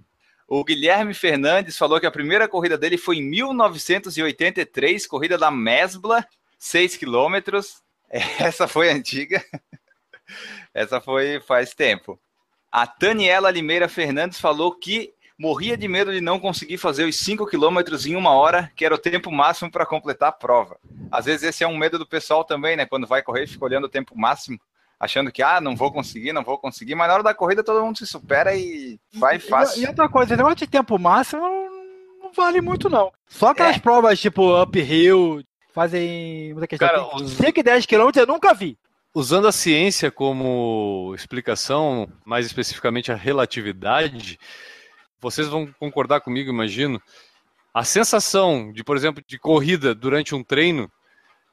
O Guilherme Fernandes falou que a primeira corrida dele foi em 1983, corrida da Mesbla, 6 quilômetros. [laughs] Essa foi antiga. [laughs] Essa foi faz tempo. A Daniela Limeira Fernandes falou que morria de medo de não conseguir fazer os 5 quilômetros em uma hora, que era o tempo máximo para completar a prova. Às vezes esse é um medo do pessoal também, né? Quando vai correr, fica olhando o tempo máximo achando que, ah, não vou conseguir, não vou conseguir, mas na hora da corrida todo mundo se supera e vai fácil. E, e outra coisa, negócio de tempo máximo não vale muito, não. Só aquelas é. provas tipo uphill, fazem. Cara, os... 5 e 10 quilômetros eu nunca vi. Usando a ciência como explicação, mais especificamente a relatividade, vocês vão concordar comigo, imagino. A sensação de, por exemplo, de corrida durante um treino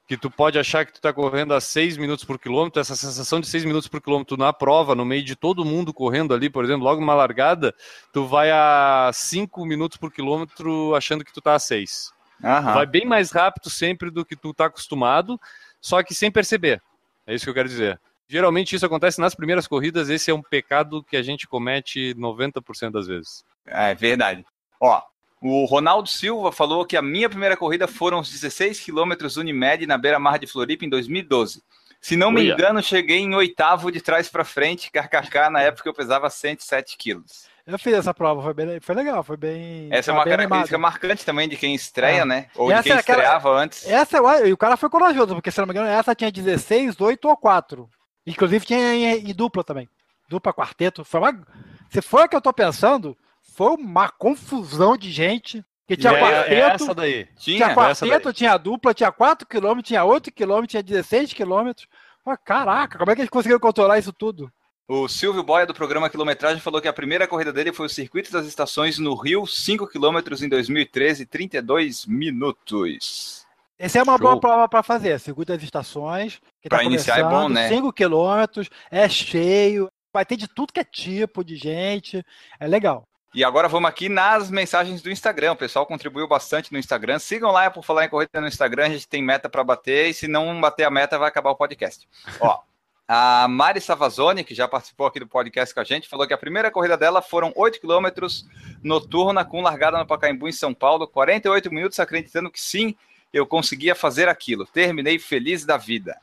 que tu pode achar que tu está correndo a 6 minutos por quilômetro, essa sensação de 6 minutos por quilômetro na prova, no meio de todo mundo correndo ali, por exemplo, logo numa largada, tu vai a 5 minutos por quilômetro achando que tu está a 6. Vai bem mais rápido sempre do que tu está acostumado, só que sem perceber. É isso que eu quero dizer. Geralmente isso acontece nas primeiras corridas, esse é um pecado que a gente comete 90% das vezes. É verdade. Ó, o Ronaldo Silva falou que a minha primeira corrida foram os 16 quilômetros Unimed na beira-mar de Floripa em 2012. Se não me engano, cheguei em oitavo de trás para frente, [laughs] kkk, na época eu pesava 107 quilos. Eu fiz essa prova, foi, bem, foi legal, foi bem. Essa é uma característica animado. marcante também de quem estreia, é. né? Ou essa de quem estreava antes. Essa, e o cara foi corajoso, porque se não me engano, essa tinha 16, 8 ou 4. Inclusive tinha em, em dupla também. Dupla, quarteto. Foi uma... Se for o que eu tô pensando, foi uma confusão de gente. Que tinha é, quarteto, é essa daí. Tinha, tinha quarteto, daí. tinha dupla, tinha 4 km, tinha 8 km, tinha 16 km. Caraca, como é que eles conseguiram controlar isso tudo? O Silvio Boia, do programa Quilometragem, falou que a primeira corrida dele foi o Circuito das Estações no Rio, 5 km em 2013, 32 minutos. Essa é uma Show. boa prova para fazer, Circuito das Estações. Para tá iniciar é bom, né? 5 km, é cheio, vai ter de tudo que é tipo de gente, é legal. E agora vamos aqui nas mensagens do Instagram. O pessoal contribuiu bastante no Instagram. Sigam lá por falar em corrida no Instagram. A gente tem meta para bater. E se não bater a meta, vai acabar o podcast. [laughs] Ó, a Mari Savazone, que já participou aqui do podcast com a gente, falou que a primeira corrida dela foram 8 quilômetros noturna com largada no Pacaembu, em São Paulo. 48 minutos acreditando que sim, eu conseguia fazer aquilo. Terminei feliz da vida.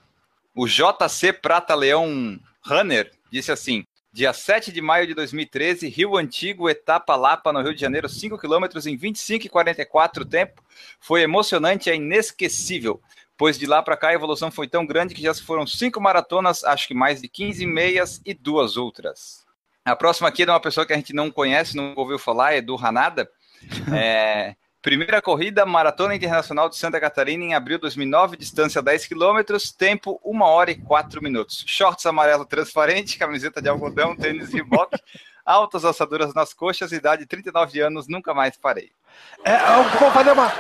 O JC Prata Leão Runner disse assim: Dia 7 de maio de 2013, Rio Antigo, etapa Lapa, no Rio de Janeiro, 5 km em 25 e 44 tempo. Foi emocionante, é inesquecível, pois de lá para cá a evolução foi tão grande que já se foram cinco maratonas, acho que mais de 15 meias e duas outras. A próxima aqui é de uma pessoa que a gente não conhece, não ouviu falar, é do Ranada. [laughs] É, primeira corrida, Maratona Internacional de Santa Catarina, em abril de 2009, distância 10 km, tempo 1 hora e 4 minutos. Shorts amarelo transparente, camiseta de algodão, tênis Reebok, [laughs] altas assaduras nas coxas, idade 39 anos, nunca mais parei. É, vou fazer uma,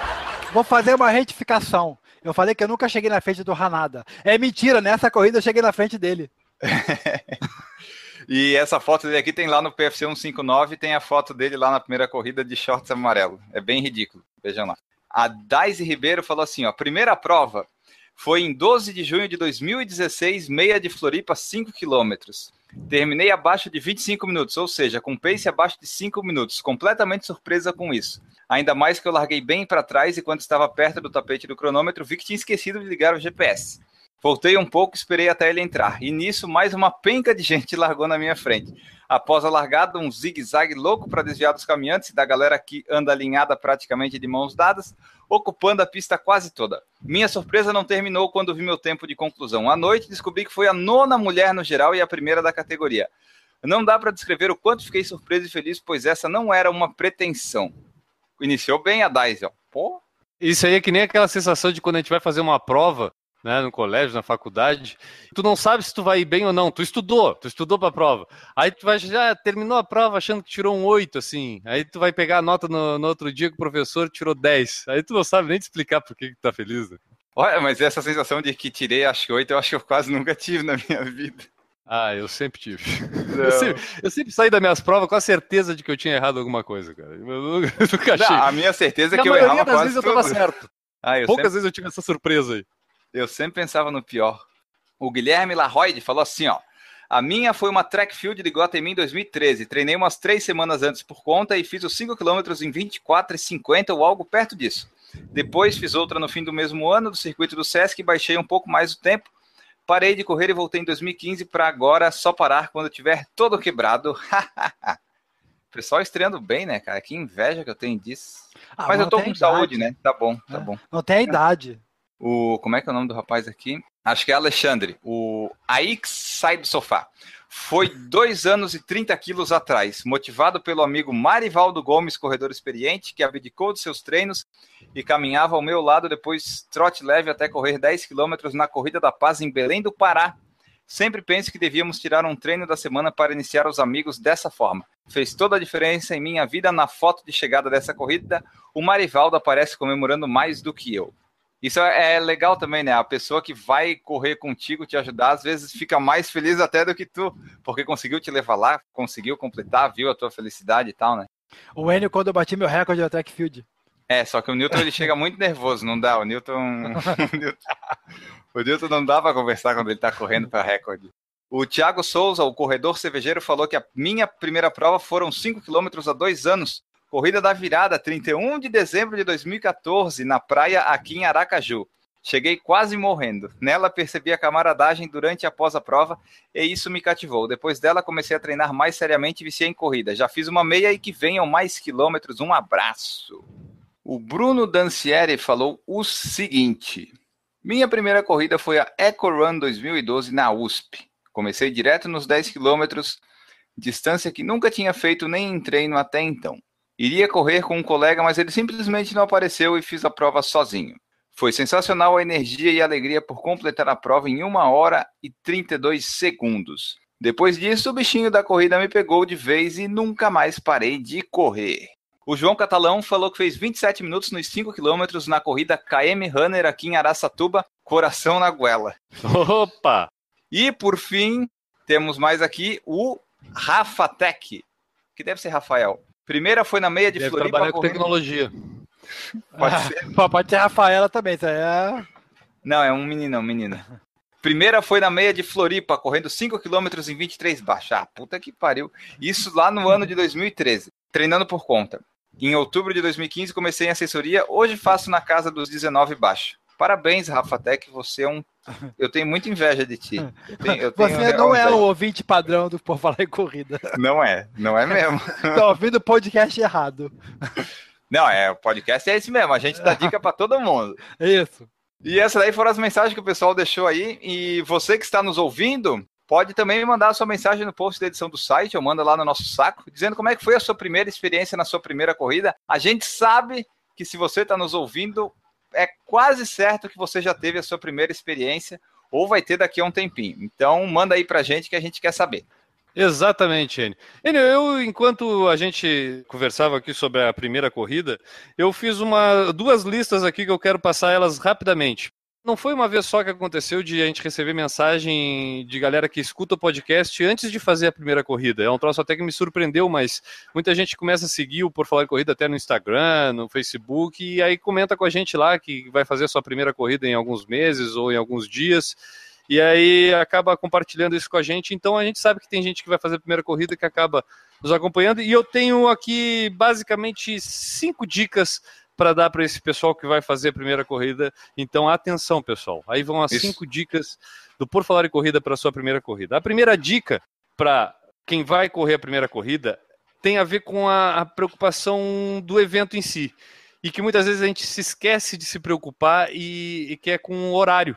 vou fazer uma retificação. Eu falei que eu nunca cheguei na frente do Ranada. É mentira, nessa corrida eu cheguei na frente dele. [laughs] E essa foto dele aqui tem lá no PFC 159, tem a foto dele lá na primeira corrida de shorts amarelo. É bem ridículo. Vejam lá. A Daisy Ribeiro falou assim: ó, primeira prova foi em 12 de junho de 2016, meia de Floripa, 5 quilômetros. Terminei abaixo de 25 minutos, ou seja, com pace abaixo de 5 minutos. Completamente surpresa com isso. Ainda mais que eu larguei bem para trás e quando estava perto do tapete do cronômetro, vi que tinha esquecido de ligar o GPS. Voltei um pouco, esperei até ele entrar. E nisso, mais uma penca de gente [laughs] largou na minha frente. Após a largada, um zigue-zague louco para desviar dos caminhantes e da galera que anda alinhada praticamente de mãos dadas, ocupando a pista quase toda. Minha surpresa não terminou quando vi meu tempo de conclusão. À noite, descobri que foi a nona mulher no geral e a primeira da categoria. Não dá para descrever o quanto fiquei surpreso e feliz, pois essa não era uma pretensão. Iniciou bem a Daisy, ó. Pô. Isso aí é que nem aquela sensação de quando a gente vai fazer uma prova né, no colégio, na faculdade, tu não sabe se tu vai ir bem ou não, tu estudou, tu estudou para a prova. Aí tu vai já terminou a prova achando que tirou um 8 assim. Aí tu vai pegar a nota no, no outro dia que o professor tirou 10. Aí tu não sabe nem te explicar por que, que tá feliz. Né? Olha, mas essa sensação de que tirei acho que 8, eu acho que eu quase nunca tive na minha vida. Ah, eu sempre tive. Eu sempre, eu sempre, saí das minhas provas com a certeza de que eu tinha errado alguma coisa, cara. Eu [laughs] nunca achei. Não, a minha certeza é que eu errava das vezes tudo. eu tava certo. Ah, eu Poucas sempre... vezes eu tive essa surpresa aí. Eu sempre pensava no pior. O Guilherme Larroide falou assim, ó. A minha foi uma track field de Guatemi em 2013. Treinei umas três semanas antes por conta e fiz os 5 km em 24 e 50 ou algo perto disso. Depois fiz outra no fim do mesmo ano do circuito do Sesc e baixei um pouco mais o tempo. Parei de correr e voltei em 2015 para agora só parar quando tiver todo quebrado. [laughs] Pessoal estreando bem, né, cara? Que inveja que eu tenho disso. Ah, mas eu tô com idade. saúde, né? Tá bom, tá é. bom. Não tem a idade. O, como é que é o nome do rapaz aqui? Acho que é Alexandre. O Aix sai do sofá. Foi dois anos e 30 quilos atrás, motivado pelo amigo Marivaldo Gomes, corredor experiente, que abdicou de seus treinos e caminhava ao meu lado depois trote leve até correr 10 quilômetros na Corrida da Paz em Belém do Pará. Sempre penso que devíamos tirar um treino da semana para iniciar os amigos dessa forma. Fez toda a diferença em minha vida na foto de chegada dessa corrida. O Marivaldo aparece comemorando mais do que eu. Isso é, é legal também, né? A pessoa que vai correr contigo, te ajudar, às vezes fica mais feliz até do que tu, porque conseguiu te levar lá, conseguiu completar, viu a tua felicidade e tal, né? O Enio, quando eu bati meu recorde de track field. É, só que o Newton ele chega muito nervoso, não dá. O Newton. [laughs] o Newton não dá para conversar quando ele tá correndo para recorde. O Thiago Souza, o corredor cervejeiro, falou que a minha primeira prova foram 5 km há dois anos Corrida da Virada, 31 de dezembro de 2014, na praia aqui em Aracaju. Cheguei quase morrendo. Nela percebi a camaradagem durante e após a prova e isso me cativou. Depois dela comecei a treinar mais seriamente e viciei em corrida. Já fiz uma meia e que venham mais quilômetros. Um abraço. O Bruno Dancieri falou o seguinte: Minha primeira corrida foi a Eco Run 2012 na USP. Comecei direto nos 10 quilômetros, distância que nunca tinha feito nem em treino até então. Iria correr com um colega, mas ele simplesmente não apareceu e fiz a prova sozinho. Foi sensacional a energia e a alegria por completar a prova em 1 hora e 32 segundos. Depois disso, o bichinho da corrida me pegou de vez e nunca mais parei de correr. O João Catalão falou que fez 27 minutos nos 5 quilômetros na corrida KM Runner aqui em Araçatuba, coração na goela. Opa! E por fim, temos mais aqui o Rafa Tech, que deve ser Rafael. Primeira foi na meia de Deve Floripa. trabalhar com tecnologia. [laughs] Pode ser. [laughs] Pode ser Rafaela também, aí é... Não, é um menino, um menino. Primeira foi na meia de Floripa, correndo 5 km em 23 baixos. Ah, puta que pariu. Isso lá no ano de 2013, treinando por conta. Em outubro de 2015 comecei em assessoria, hoje faço na casa dos 19 baixo. Parabéns, Rafa Tech, você é um [laughs] eu tenho muita inveja de ti. Eu tenho, eu Você tenho não é o ouvinte padrão do Por Falar em Corrida. [laughs] Não é, não é mesmo. [laughs] Tá ouvindo o podcast errado. Não, é, o podcast é esse mesmo, a gente dá dica para todo mundo. É isso. E essas daí foram as mensagens que o pessoal deixou aí. E você que está nos ouvindo, pode também mandar a sua mensagem no post da edição do site, ou manda lá no nosso saco, dizendo como é que foi a sua primeira experiência na sua primeira corrida. A gente sabe que se você está nos ouvindo, é quase certo que você já teve a sua primeira experiência, ou vai ter daqui a um tempinho. Então, manda aí pra gente que a gente quer saber. Exatamente, Enio. Enio, eu, enquanto a gente conversava aqui sobre a primeira corrida, eu fiz uma, duas listas aqui que eu quero passar elas rapidamente. Não foi uma vez só que aconteceu de a gente receber mensagem de galera que escuta o podcast antes de fazer a primeira corrida. É um troço até que me surpreendeu, mas muita gente começa a seguir o Por Falar em Corrida até no Instagram, no Facebook, e aí comenta com a gente lá que vai fazer a sua primeira corrida em alguns meses ou em alguns dias e aí acaba compartilhando isso com a gente. Então a gente sabe que tem gente que vai fazer a primeira corrida que acaba nos acompanhando. E eu tenho aqui basicamente cinco dicas para dar para esse pessoal que vai fazer a primeira corrida. Então atenção, pessoal. Aí vão as Isso. cinco dicas do Por Falar em Corrida para a sua primeira corrida. A primeira dica para quem vai correr a primeira corrida tem a ver com a, a preocupação do evento em si. E que muitas vezes a gente se esquece de se preocupar e, e que é com o horário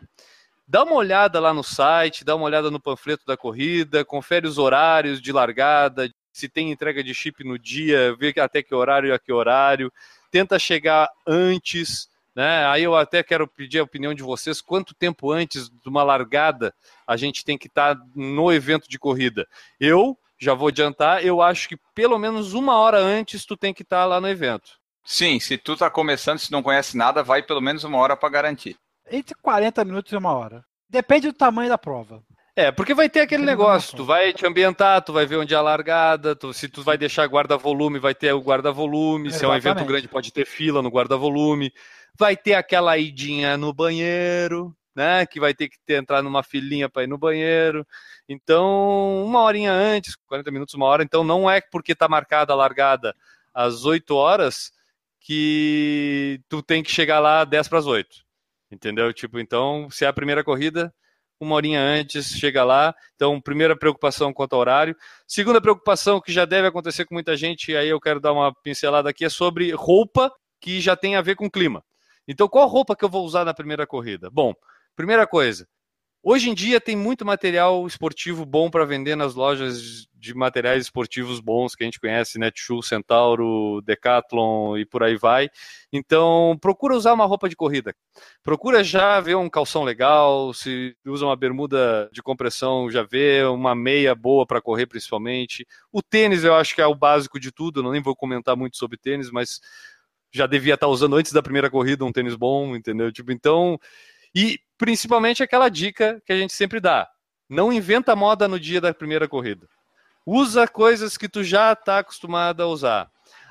dá uma olhada lá no site, dá uma olhada no panfleto da corrida, confere os horários de largada, se tem entrega de chip no dia, vê até que horário e a que horário, tenta chegar antes, né? Aí eu até quero pedir a opinião de vocês, quanto tempo antes de uma largada a gente tem que estar no evento de corrida? Eu já vou adiantar, eu acho que pelo menos uma hora antes tu tem que estar lá no evento. Sim, se tu tá começando, se não conhece nada, vai pelo menos uma hora para garantir. Entre 40 minutos e uma hora. Depende do tamanho da prova. É, porque vai ter aquele negócio, tu vai te ambientar, tu vai ver onde é a largada, tu- se tu vai deixar guarda-volume, vai ter o guarda-volume, se é um evento grande pode ter fila no guarda-volume, vai ter aquela idinha no banheiro, né, que vai ter que ter, entrar numa filinha para ir no banheiro, então uma horinha antes, 40 minutos, uma hora, então não é porque tá marcada a largada às 8 horas que tu tem que chegar lá 10 para as 8, entendeu? Tipo, então, se é a primeira corrida, uma horinha antes, chega lá. Então, primeira preocupação quanto ao horário. Segunda preocupação que já deve acontecer com muita gente, e aí eu quero dar uma pincelada aqui, é sobre roupa que já tem a ver com clima. Então, qual roupa que eu vou usar na primeira corrida? Bom, primeira coisa, hoje em dia tem muito material esportivo bom para vender nas lojas de materiais esportivos bons que a gente conhece, Netshoes, Centauro, Decathlon e por aí vai. Então, procura usar uma roupa de corrida. Procura já ver um calção legal, se usa uma bermuda de compressão, já vê uma meia boa para correr principalmente. O tênis eu acho que é o básico de tudo, eu não nem vou comentar muito sobre tênis, mas já devia estar usando antes da primeira corrida um tênis bom, entendeu? Tipo, então, e principalmente aquela dica que a gente sempre dá: não inventa moda no dia da primeira corrida. Usa coisas que tu já está acostumado a usar.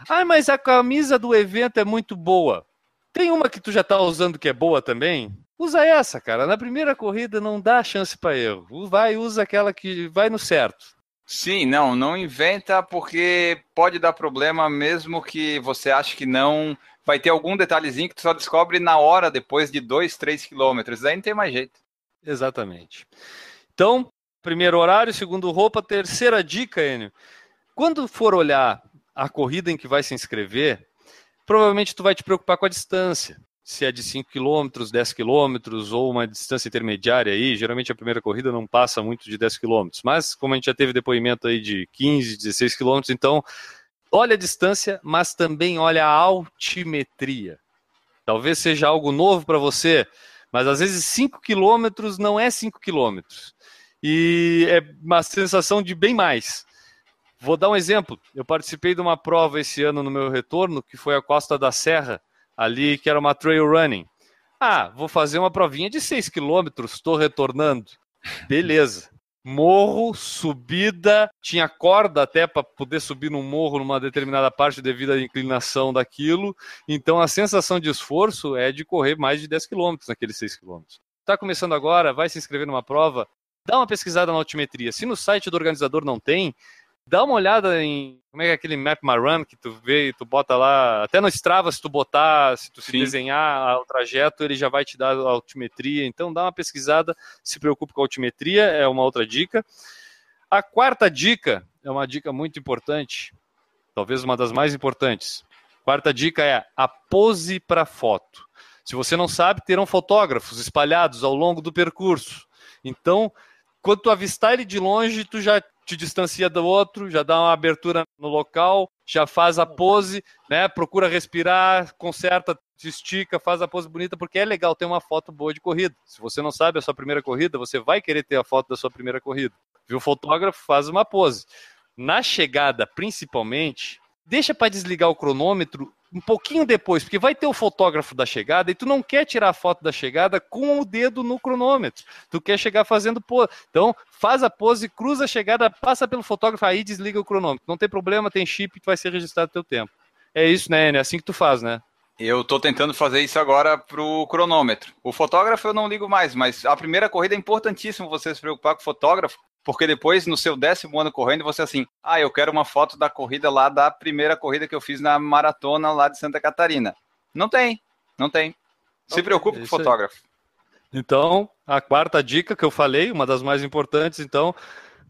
Ah, mas a camisa do evento é muito boa. Tem uma que tu já tá usando que é boa também? Usa essa, cara. Na primeira corrida não dá chance para erro. Vai, usa aquela que vai no certo. Sim, não, não inventa porque pode dar problema mesmo que você ache que não. Vai ter algum detalhezinho que tu só descobre na hora, depois de 2, 3 quilômetros. Aí não tem mais jeito. Exatamente. Então, primeiro horário, segundo roupa, terceira dica, Enio. Quando for olhar a corrida em que vai se inscrever, provavelmente tu vai te preocupar com a distância. Se é de 5 km, 10 km ou uma distância intermediária aí, geralmente a primeira corrida não passa muito de 10 km, mas como a gente já teve depoimento aí de 15, 16 km, então olha a distância, mas também olha a altimetria. Talvez seja algo novo para você, mas às vezes 5 quilômetros não é 5 quilômetros. E é uma sensação de bem mais. Vou dar um exemplo. Eu participei de uma prova esse ano no meu retorno, que foi a Costa da Serra, ali, que era uma trail running. Ah, vou fazer uma provinha de 6 quilômetros, estou retornando. Beleza. Morro, subida, tinha corda até para poder subir num morro numa determinada parte devido à inclinação daquilo. Então a sensação de esforço é de correr mais de 10 quilômetros naqueles 6 quilômetros. Está começando agora, vai se inscrever numa prova, dá uma pesquisada na altimetria. Se no site do organizador não tem, dá uma olhada em como é é aquele Map My Run que tu vê e tu bota lá, até no Strava, se tu botar, se tu se desenhar o trajeto, ele já vai te dar a altimetria. Então dá uma pesquisada, se preocupe com a altimetria, é uma outra dica. A quarta dica é uma dica muito importante, talvez uma das mais importantes. Quarta dica é a pose para foto. Se você não sabe, terão fotógrafos espalhados ao longo do percurso. Então, quando tu avistar ele de longe, tu já te distancia do outro, já dá uma abertura no local, já faz a pose, né? Procura respirar, conserta, se estica, faz a pose bonita, porque é legal ter uma foto boa de corrida. Se você não sabe a sua primeira corrida, você vai querer ter a foto da sua primeira corrida. Viu o fotógrafo, faz uma pose. Na chegada, principalmente, deixa para desligar o cronômetro um pouquinho depois, porque vai ter o fotógrafo da chegada e tu não quer tirar a foto da chegada com o dedo no cronômetro. Tu quer chegar fazendo pose. Então, faz a pose, cruza a chegada, passa pelo fotógrafo, aí desliga o cronômetro. Não tem problema, tem chip que vai ser registrado o teu tempo. É isso, né, É assim que tu faz, né? Eu tô tentando fazer isso agora pro cronômetro. O fotógrafo eu não ligo mais, mas a primeira corrida é importantíssimo você se preocupar com o fotógrafo, porque depois, no seu décimo ano correndo, você assim, ah, eu quero uma foto da corrida lá da primeira corrida que eu fiz na maratona lá de Santa Catarina. Não tem, não tem. Se preocupe com o fotógrafo. Então, a quarta dica que eu falei, uma das mais importantes, então,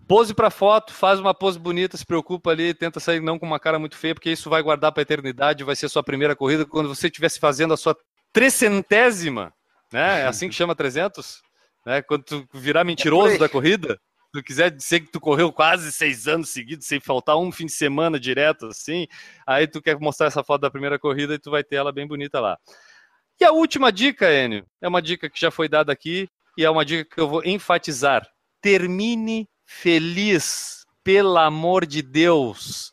pose para foto, faz uma pose bonita, se preocupa ali, tenta sair não com uma cara muito feia, porque isso vai guardar para a eternidade, vai ser sua primeira corrida quando você estivesse fazendo a sua trecentésima, né? É assim que chama 300? Né? Quando tu virar mentiroso é da corrida, tu quiser dizer que tu correu quase seis anos seguidos, sem faltar um fim de semana direto, assim, aí tu quer mostrar essa foto da primeira corrida e tu vai ter ela bem bonita lá. E a última dica, Enio, é uma dica que já foi dada aqui e é uma dica que eu vou enfatizar. Termine feliz, pelo amor de Deus.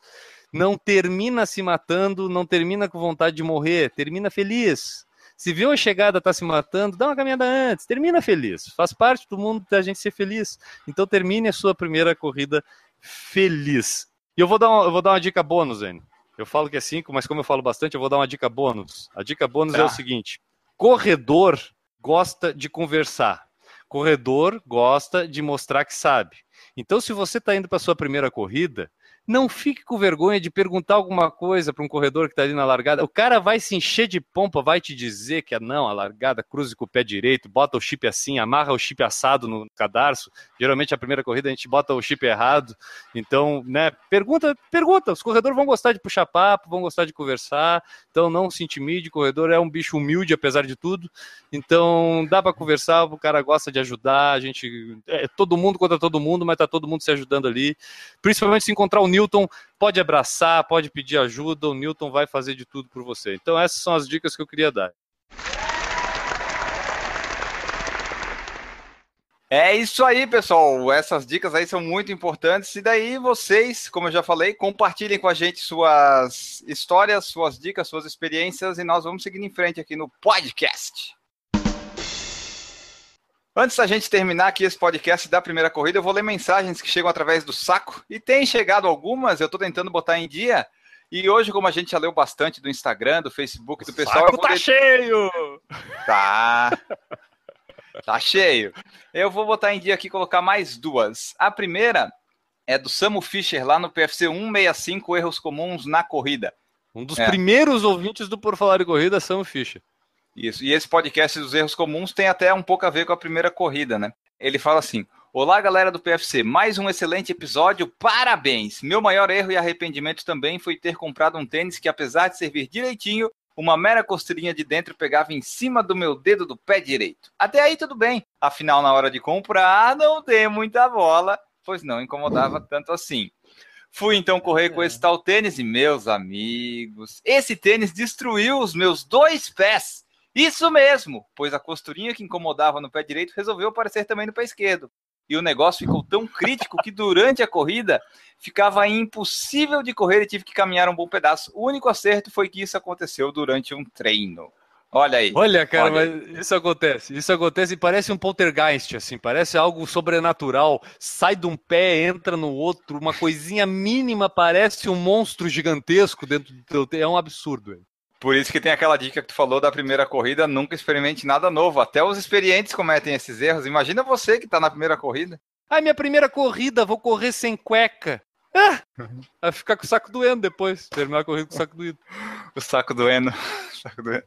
Não termina se matando, não termina com vontade de morrer, termina feliz. Se viu a chegada tá se matando, dá uma caminhada antes, termina feliz. Faz parte do mundo da gente ser feliz. Então termine a sua primeira corrida feliz. E eu vou dar uma, eu vou dar uma dica bônus, Zene. Eu falo que é cinco, mas como eu falo bastante, eu vou dar uma dica bônus. A dica bônus tá. é o seguinte: corredor gosta de conversar. Corredor gosta de mostrar que sabe. Então, se você está indo para sua primeira corrida, não fique com vergonha de perguntar alguma coisa para um corredor que está ali na largada. O cara vai se encher de pompa, vai te dizer que é não, a largada, cruze com o pé direito, bota o chip assim, amarra o chip assado no cadarço. Geralmente a primeira corrida a gente bota o chip errado. Então, né, pergunta, pergunta. Os corredores vão gostar de puxar papo, vão gostar de conversar. Então não se intimide, o corredor é um bicho humilde apesar de tudo. Então dá para conversar, o cara gosta de ajudar, a gente é todo mundo contra todo mundo, mas tá todo mundo se ajudando ali. Principalmente se encontrar o Newton, pode abraçar, pode pedir ajuda, o Newton vai fazer de tudo por você. Então essas são as dicas que eu queria dar. É isso aí, pessoal. Essas dicas aí são muito importantes. E daí vocês, como eu já falei, compartilhem com a gente suas histórias, suas dicas, suas experiências e nós vamos seguir em frente aqui no podcast. Antes da gente terminar aqui esse podcast da primeira corrida, eu vou ler mensagens que chegam através do saco. E tem chegado algumas, eu estou tentando botar em dia. E hoje, como a gente já leu bastante do Instagram, do Facebook, do pessoal. O saco tá cheio! Tá. Tá cheio. Eu vou botar em dia aqui e colocar mais duas. A primeira é do Samu Fischer, lá no PFC 165, Erros Comuns na Corrida. Um dos é. primeiros ouvintes do Por Falar em Corrida, Samu Fischer. Isso. E esse podcast dos erros comuns tem até um pouco a ver com a primeira corrida, né? Ele fala assim: Olá, galera do PFC, mais um excelente episódio, parabéns! Meu maior erro e arrependimento também foi ter comprado um tênis que, apesar de servir direitinho, uma mera costeirinha de dentro pegava em cima do meu dedo do pé direito. Até aí tudo bem, afinal, na hora de comprar, não dei muita bola, pois não incomodava tanto assim. Fui então correr com esse tal tênis e, meus amigos, esse tênis destruiu os meus dois pés. Isso mesmo, pois a costurinha que incomodava no pé direito resolveu aparecer também no pé esquerdo. E o negócio ficou tão crítico que durante a corrida ficava impossível de correr e tive que caminhar um bom pedaço. O único acerto foi que isso aconteceu durante um treino. Olha aí. Olha, cara, olha mas isso acontece. Isso acontece e parece um poltergeist, assim, parece algo sobrenatural. Sai de um pé, entra no outro, uma coisinha mínima parece um monstro gigantesco dentro do teu. É um absurdo. Por isso que tem aquela dica que tu falou da primeira corrida, nunca experimente nada novo. Até os experientes cometem esses erros. Imagina você que está na primeira corrida. Ah, minha primeira corrida, vou correr sem cueca. Vai ficar com o saco doendo depois. Terminar a corrida com o saco doendo. [laughs] O saco doendo. [laughs] O saco doendo.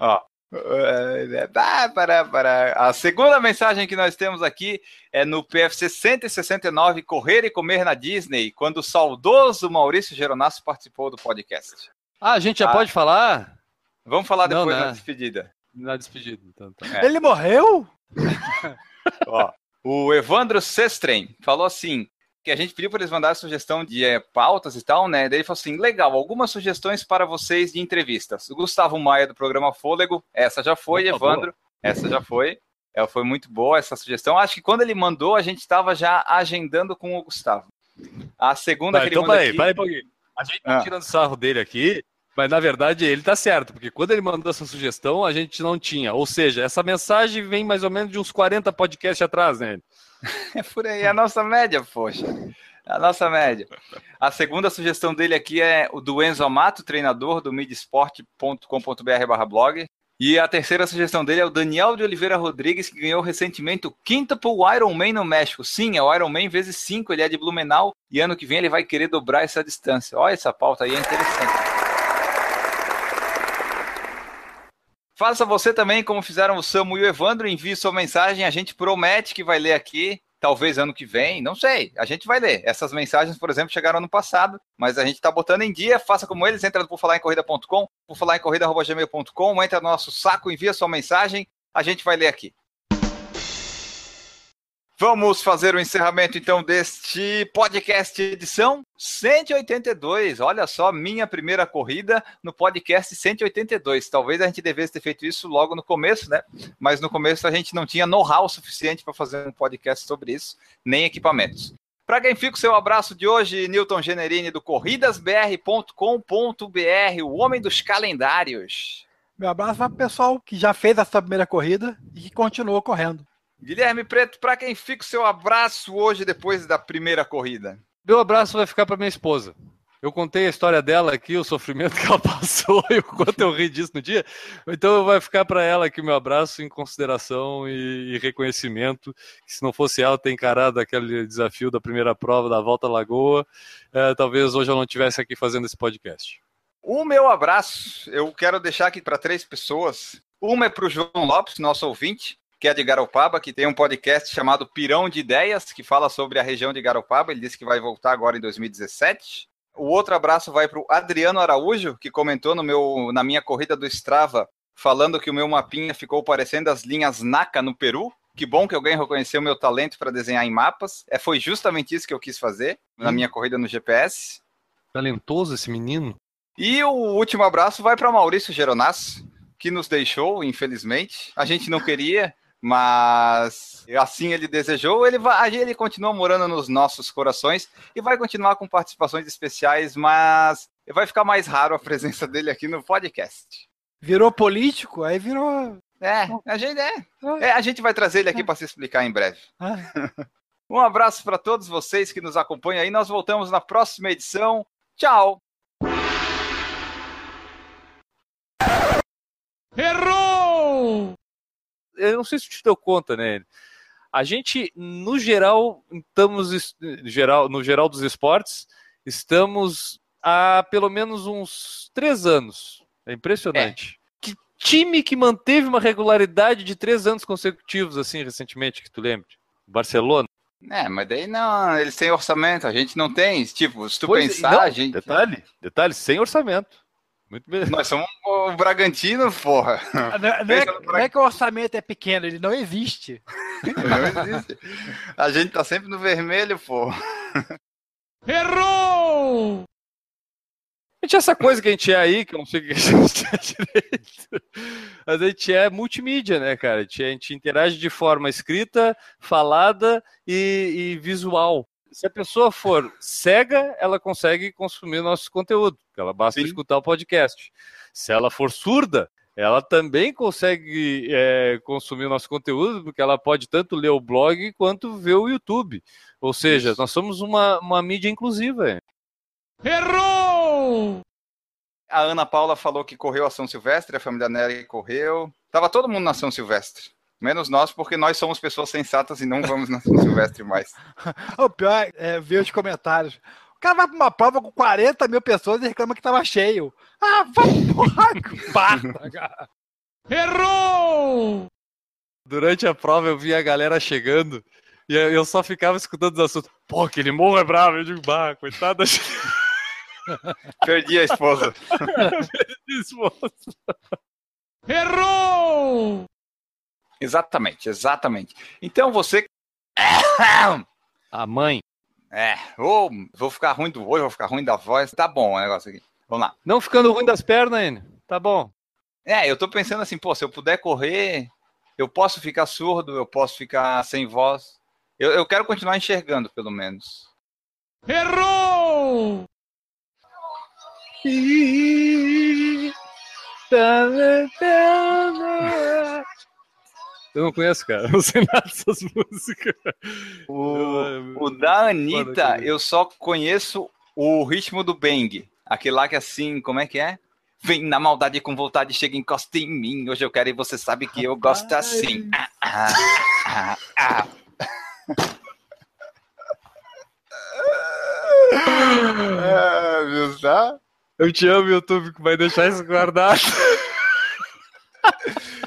Ó. é, ah, para. A segunda mensagem que nós temos aqui é no PFC 169 Correr e Comer na Disney, quando o saudoso Maurício Geronasso participou do podcast. Ah, a gente já Ah. pode falar? Vamos falar Não, depois né? na despedida. Na despedida. Então, tá. É. Ele morreu? [laughs] Ó, o Evandro Sestren falou assim: que a gente pediu para eles mandarem sugestão de eh, pautas e tal, né? Daí ele falou assim: legal, algumas sugestões para vocês de entrevistas. O Gustavo Maia, do programa Fôlego, essa já foi, Opa, Evandro, essa já foi. Ela foi muito boa essa sugestão. Acho que quando ele mandou, a gente estava já agendando com o Gustavo. A segunda Tá, que ele então, mandou peraí, aqui- peraí um pouquinho. A gente tá Ah. tirando sarro dele aqui, mas na verdade ele tá certo, porque quando ele mandou essa sugestão, a gente não tinha. Ou seja, essa mensagem vem mais ou menos de uns 40 podcasts atrás, né? [laughs] É por aí, a nossa média, poxa. A nossa média. A segunda sugestão dele aqui é o do Enzo Amato, treinador do midsport.com.br blog. E a terceira sugestão dele é o Daniel de Oliveira Rodrigues, que ganhou recentemente o Quintuple Ironman no México. Sim, é o Ironman vezes 5, ele é de Blumenau e ano que vem ele vai querer dobrar essa distância. Olha essa pauta aí, é interessante. Faça você também, como fizeram o Samu e o Evandro, envie sua mensagem, a gente promete que vai ler aqui, talvez ano que vem, não sei, a gente vai ler. Essas mensagens, por exemplo, chegaram ano passado, mas a gente está botando em dia, faça como eles, entra no por falar em corrida.com, por falar em corrida.gmail.com, entra no nosso saco, envia sua mensagem, a gente vai ler aqui. Vamos fazer o encerramento então deste podcast edição 182. Olha só, minha primeira corrida no podcast 182. Talvez a gente devesse ter feito isso logo no começo, né? Mas no começo a gente não tinha know-how suficiente para fazer um podcast sobre isso, nem equipamentos. Para quem fica o seu abraço de hoje, Newton Generini do corridasbr.com.br, o homem dos calendários. Meu abraço vai pro pessoal que já fez essa primeira corrida e que continuou correndo. Guilherme Preto, para quem fica o seu abraço hoje depois da primeira corrida? Meu abraço vai ficar para minha esposa. Eu contei a história dela aqui, o sofrimento que ela [laughs] passou e o quanto eu ri disso no dia. Então vai ficar para ela aqui o meu abraço em consideração e, e reconhecimento. Que se não fosse ela ter encarado aquele desafio da primeira prova da Volta à Lagoa, eh, talvez hoje eu não estivesse aqui fazendo esse podcast. O meu abraço, eu quero deixar aqui para três pessoas. Uma é para o João Lopes, nosso ouvinte, que é de Garopaba, que tem um podcast chamado Pirão de Ideias, que fala sobre a região de Garopaba. Ele disse que vai voltar agora em 2017. O outro abraço vai para o Adriano Araújo, que comentou no meu, na minha corrida do Strava, falando que o meu mapinha ficou parecendo as linhas NACA no Peru. Que bom que alguém reconheceu o meu talento para desenhar em mapas. É, foi justamente isso que eu quis fazer na Hum. minha corrida no GPS. Talentoso esse menino. E o último abraço vai para Maurício Geronasso, que nos deixou, infelizmente. A gente não queria, mas assim ele desejou. Ele, vai, ele continua morando nos nossos corações e vai continuar com participações especiais, mas vai ficar mais raro a presença dele aqui no podcast. Virou político, aí virou. É, a gente, é, é, a gente vai trazer ele aqui para se explicar em breve. Ah, [laughs] Um abraço para todos vocês que nos acompanham aí. Nós voltamos na próxima edição. Tchau! Errou! Eu não sei se te deu conta, né? A gente, no geral, estamos es- geral, no geral dos esportes, estamos há pelo menos uns três anos. É impressionante. Que time que manteve uma regularidade de três anos consecutivos, assim, recentemente, que tu lembra? Barcelona. É, mas daí não, eles têm orçamento, a gente não tem. Tipo, se tu Pois- pensar, não, a gente. Detalhe, detalhe, sem orçamento. Muito bem. Nós somos o Bragantino, porra. Não, não é, não é que o orçamento é pequeno, ele não existe. Não existe. A gente tá sempre no vermelho, porra. Errou! Gente, essa coisa que a gente é aí, que eu não sei o que a gente é [laughs] direito, mas a gente é multimídia, né, cara? A gente, a gente interage de forma escrita, falada e, e visual. Se a pessoa for cega, ela consegue consumir nosso conteúdo, porque ela basta Sim. escutar o podcast. Se ela for surda, ela também consegue é, consumir o nosso conteúdo, porque ela pode tanto ler o blog quanto ver o YouTube. Ou seja, nós somos uma, uma mídia inclusiva. Errou! A Ana Paula falou que correu a São Silvestre, a família Nery correu. Tava todo mundo na São Silvestre. Menos nós, porque nós somos pessoas sensatas e não vamos na São Silvestre mais. [laughs] O pior é ver os comentários. O cara vai pra uma prova com 40 mil pessoas e reclama que tava cheio. Ah, vai porra, [laughs] bata, cara. Errou! Durante a prova eu vi a galera chegando e eu só ficava escutando os assuntos. Pô, aquele morro é bravo. Eu digo, bah, coitada. [laughs] Perdi a esposa. Errou! Exatamente, exatamente. Então você. [coughs] A mãe. É, ou vou ficar ruim do olho, vou ficar ruim da voz. Tá bom o negócio aqui. Vamos lá. Não ficando ruim das pernas, Enio. Tá bom. É, eu tô pensando assim, pô, se eu puder correr, eu posso ficar surdo, eu posso ficar sem voz. Eu, eu quero continuar enxergando, pelo menos. Errou! Eu não conheço, cara. [laughs] Não sei nada dessas músicas. O, o da Anitta, eu só conheço o ritmo do Bang. Aquele lá que assim, como é que é? Vem na maldade com vontade, chega e encosta em mim. Hoje eu quero e você sabe que eu gosto assim. Ah, ah, ah, ah. [laughs] Ah, viu, tá? Eu te amo, YouTube, que vai deixar isso guardado. [laughs]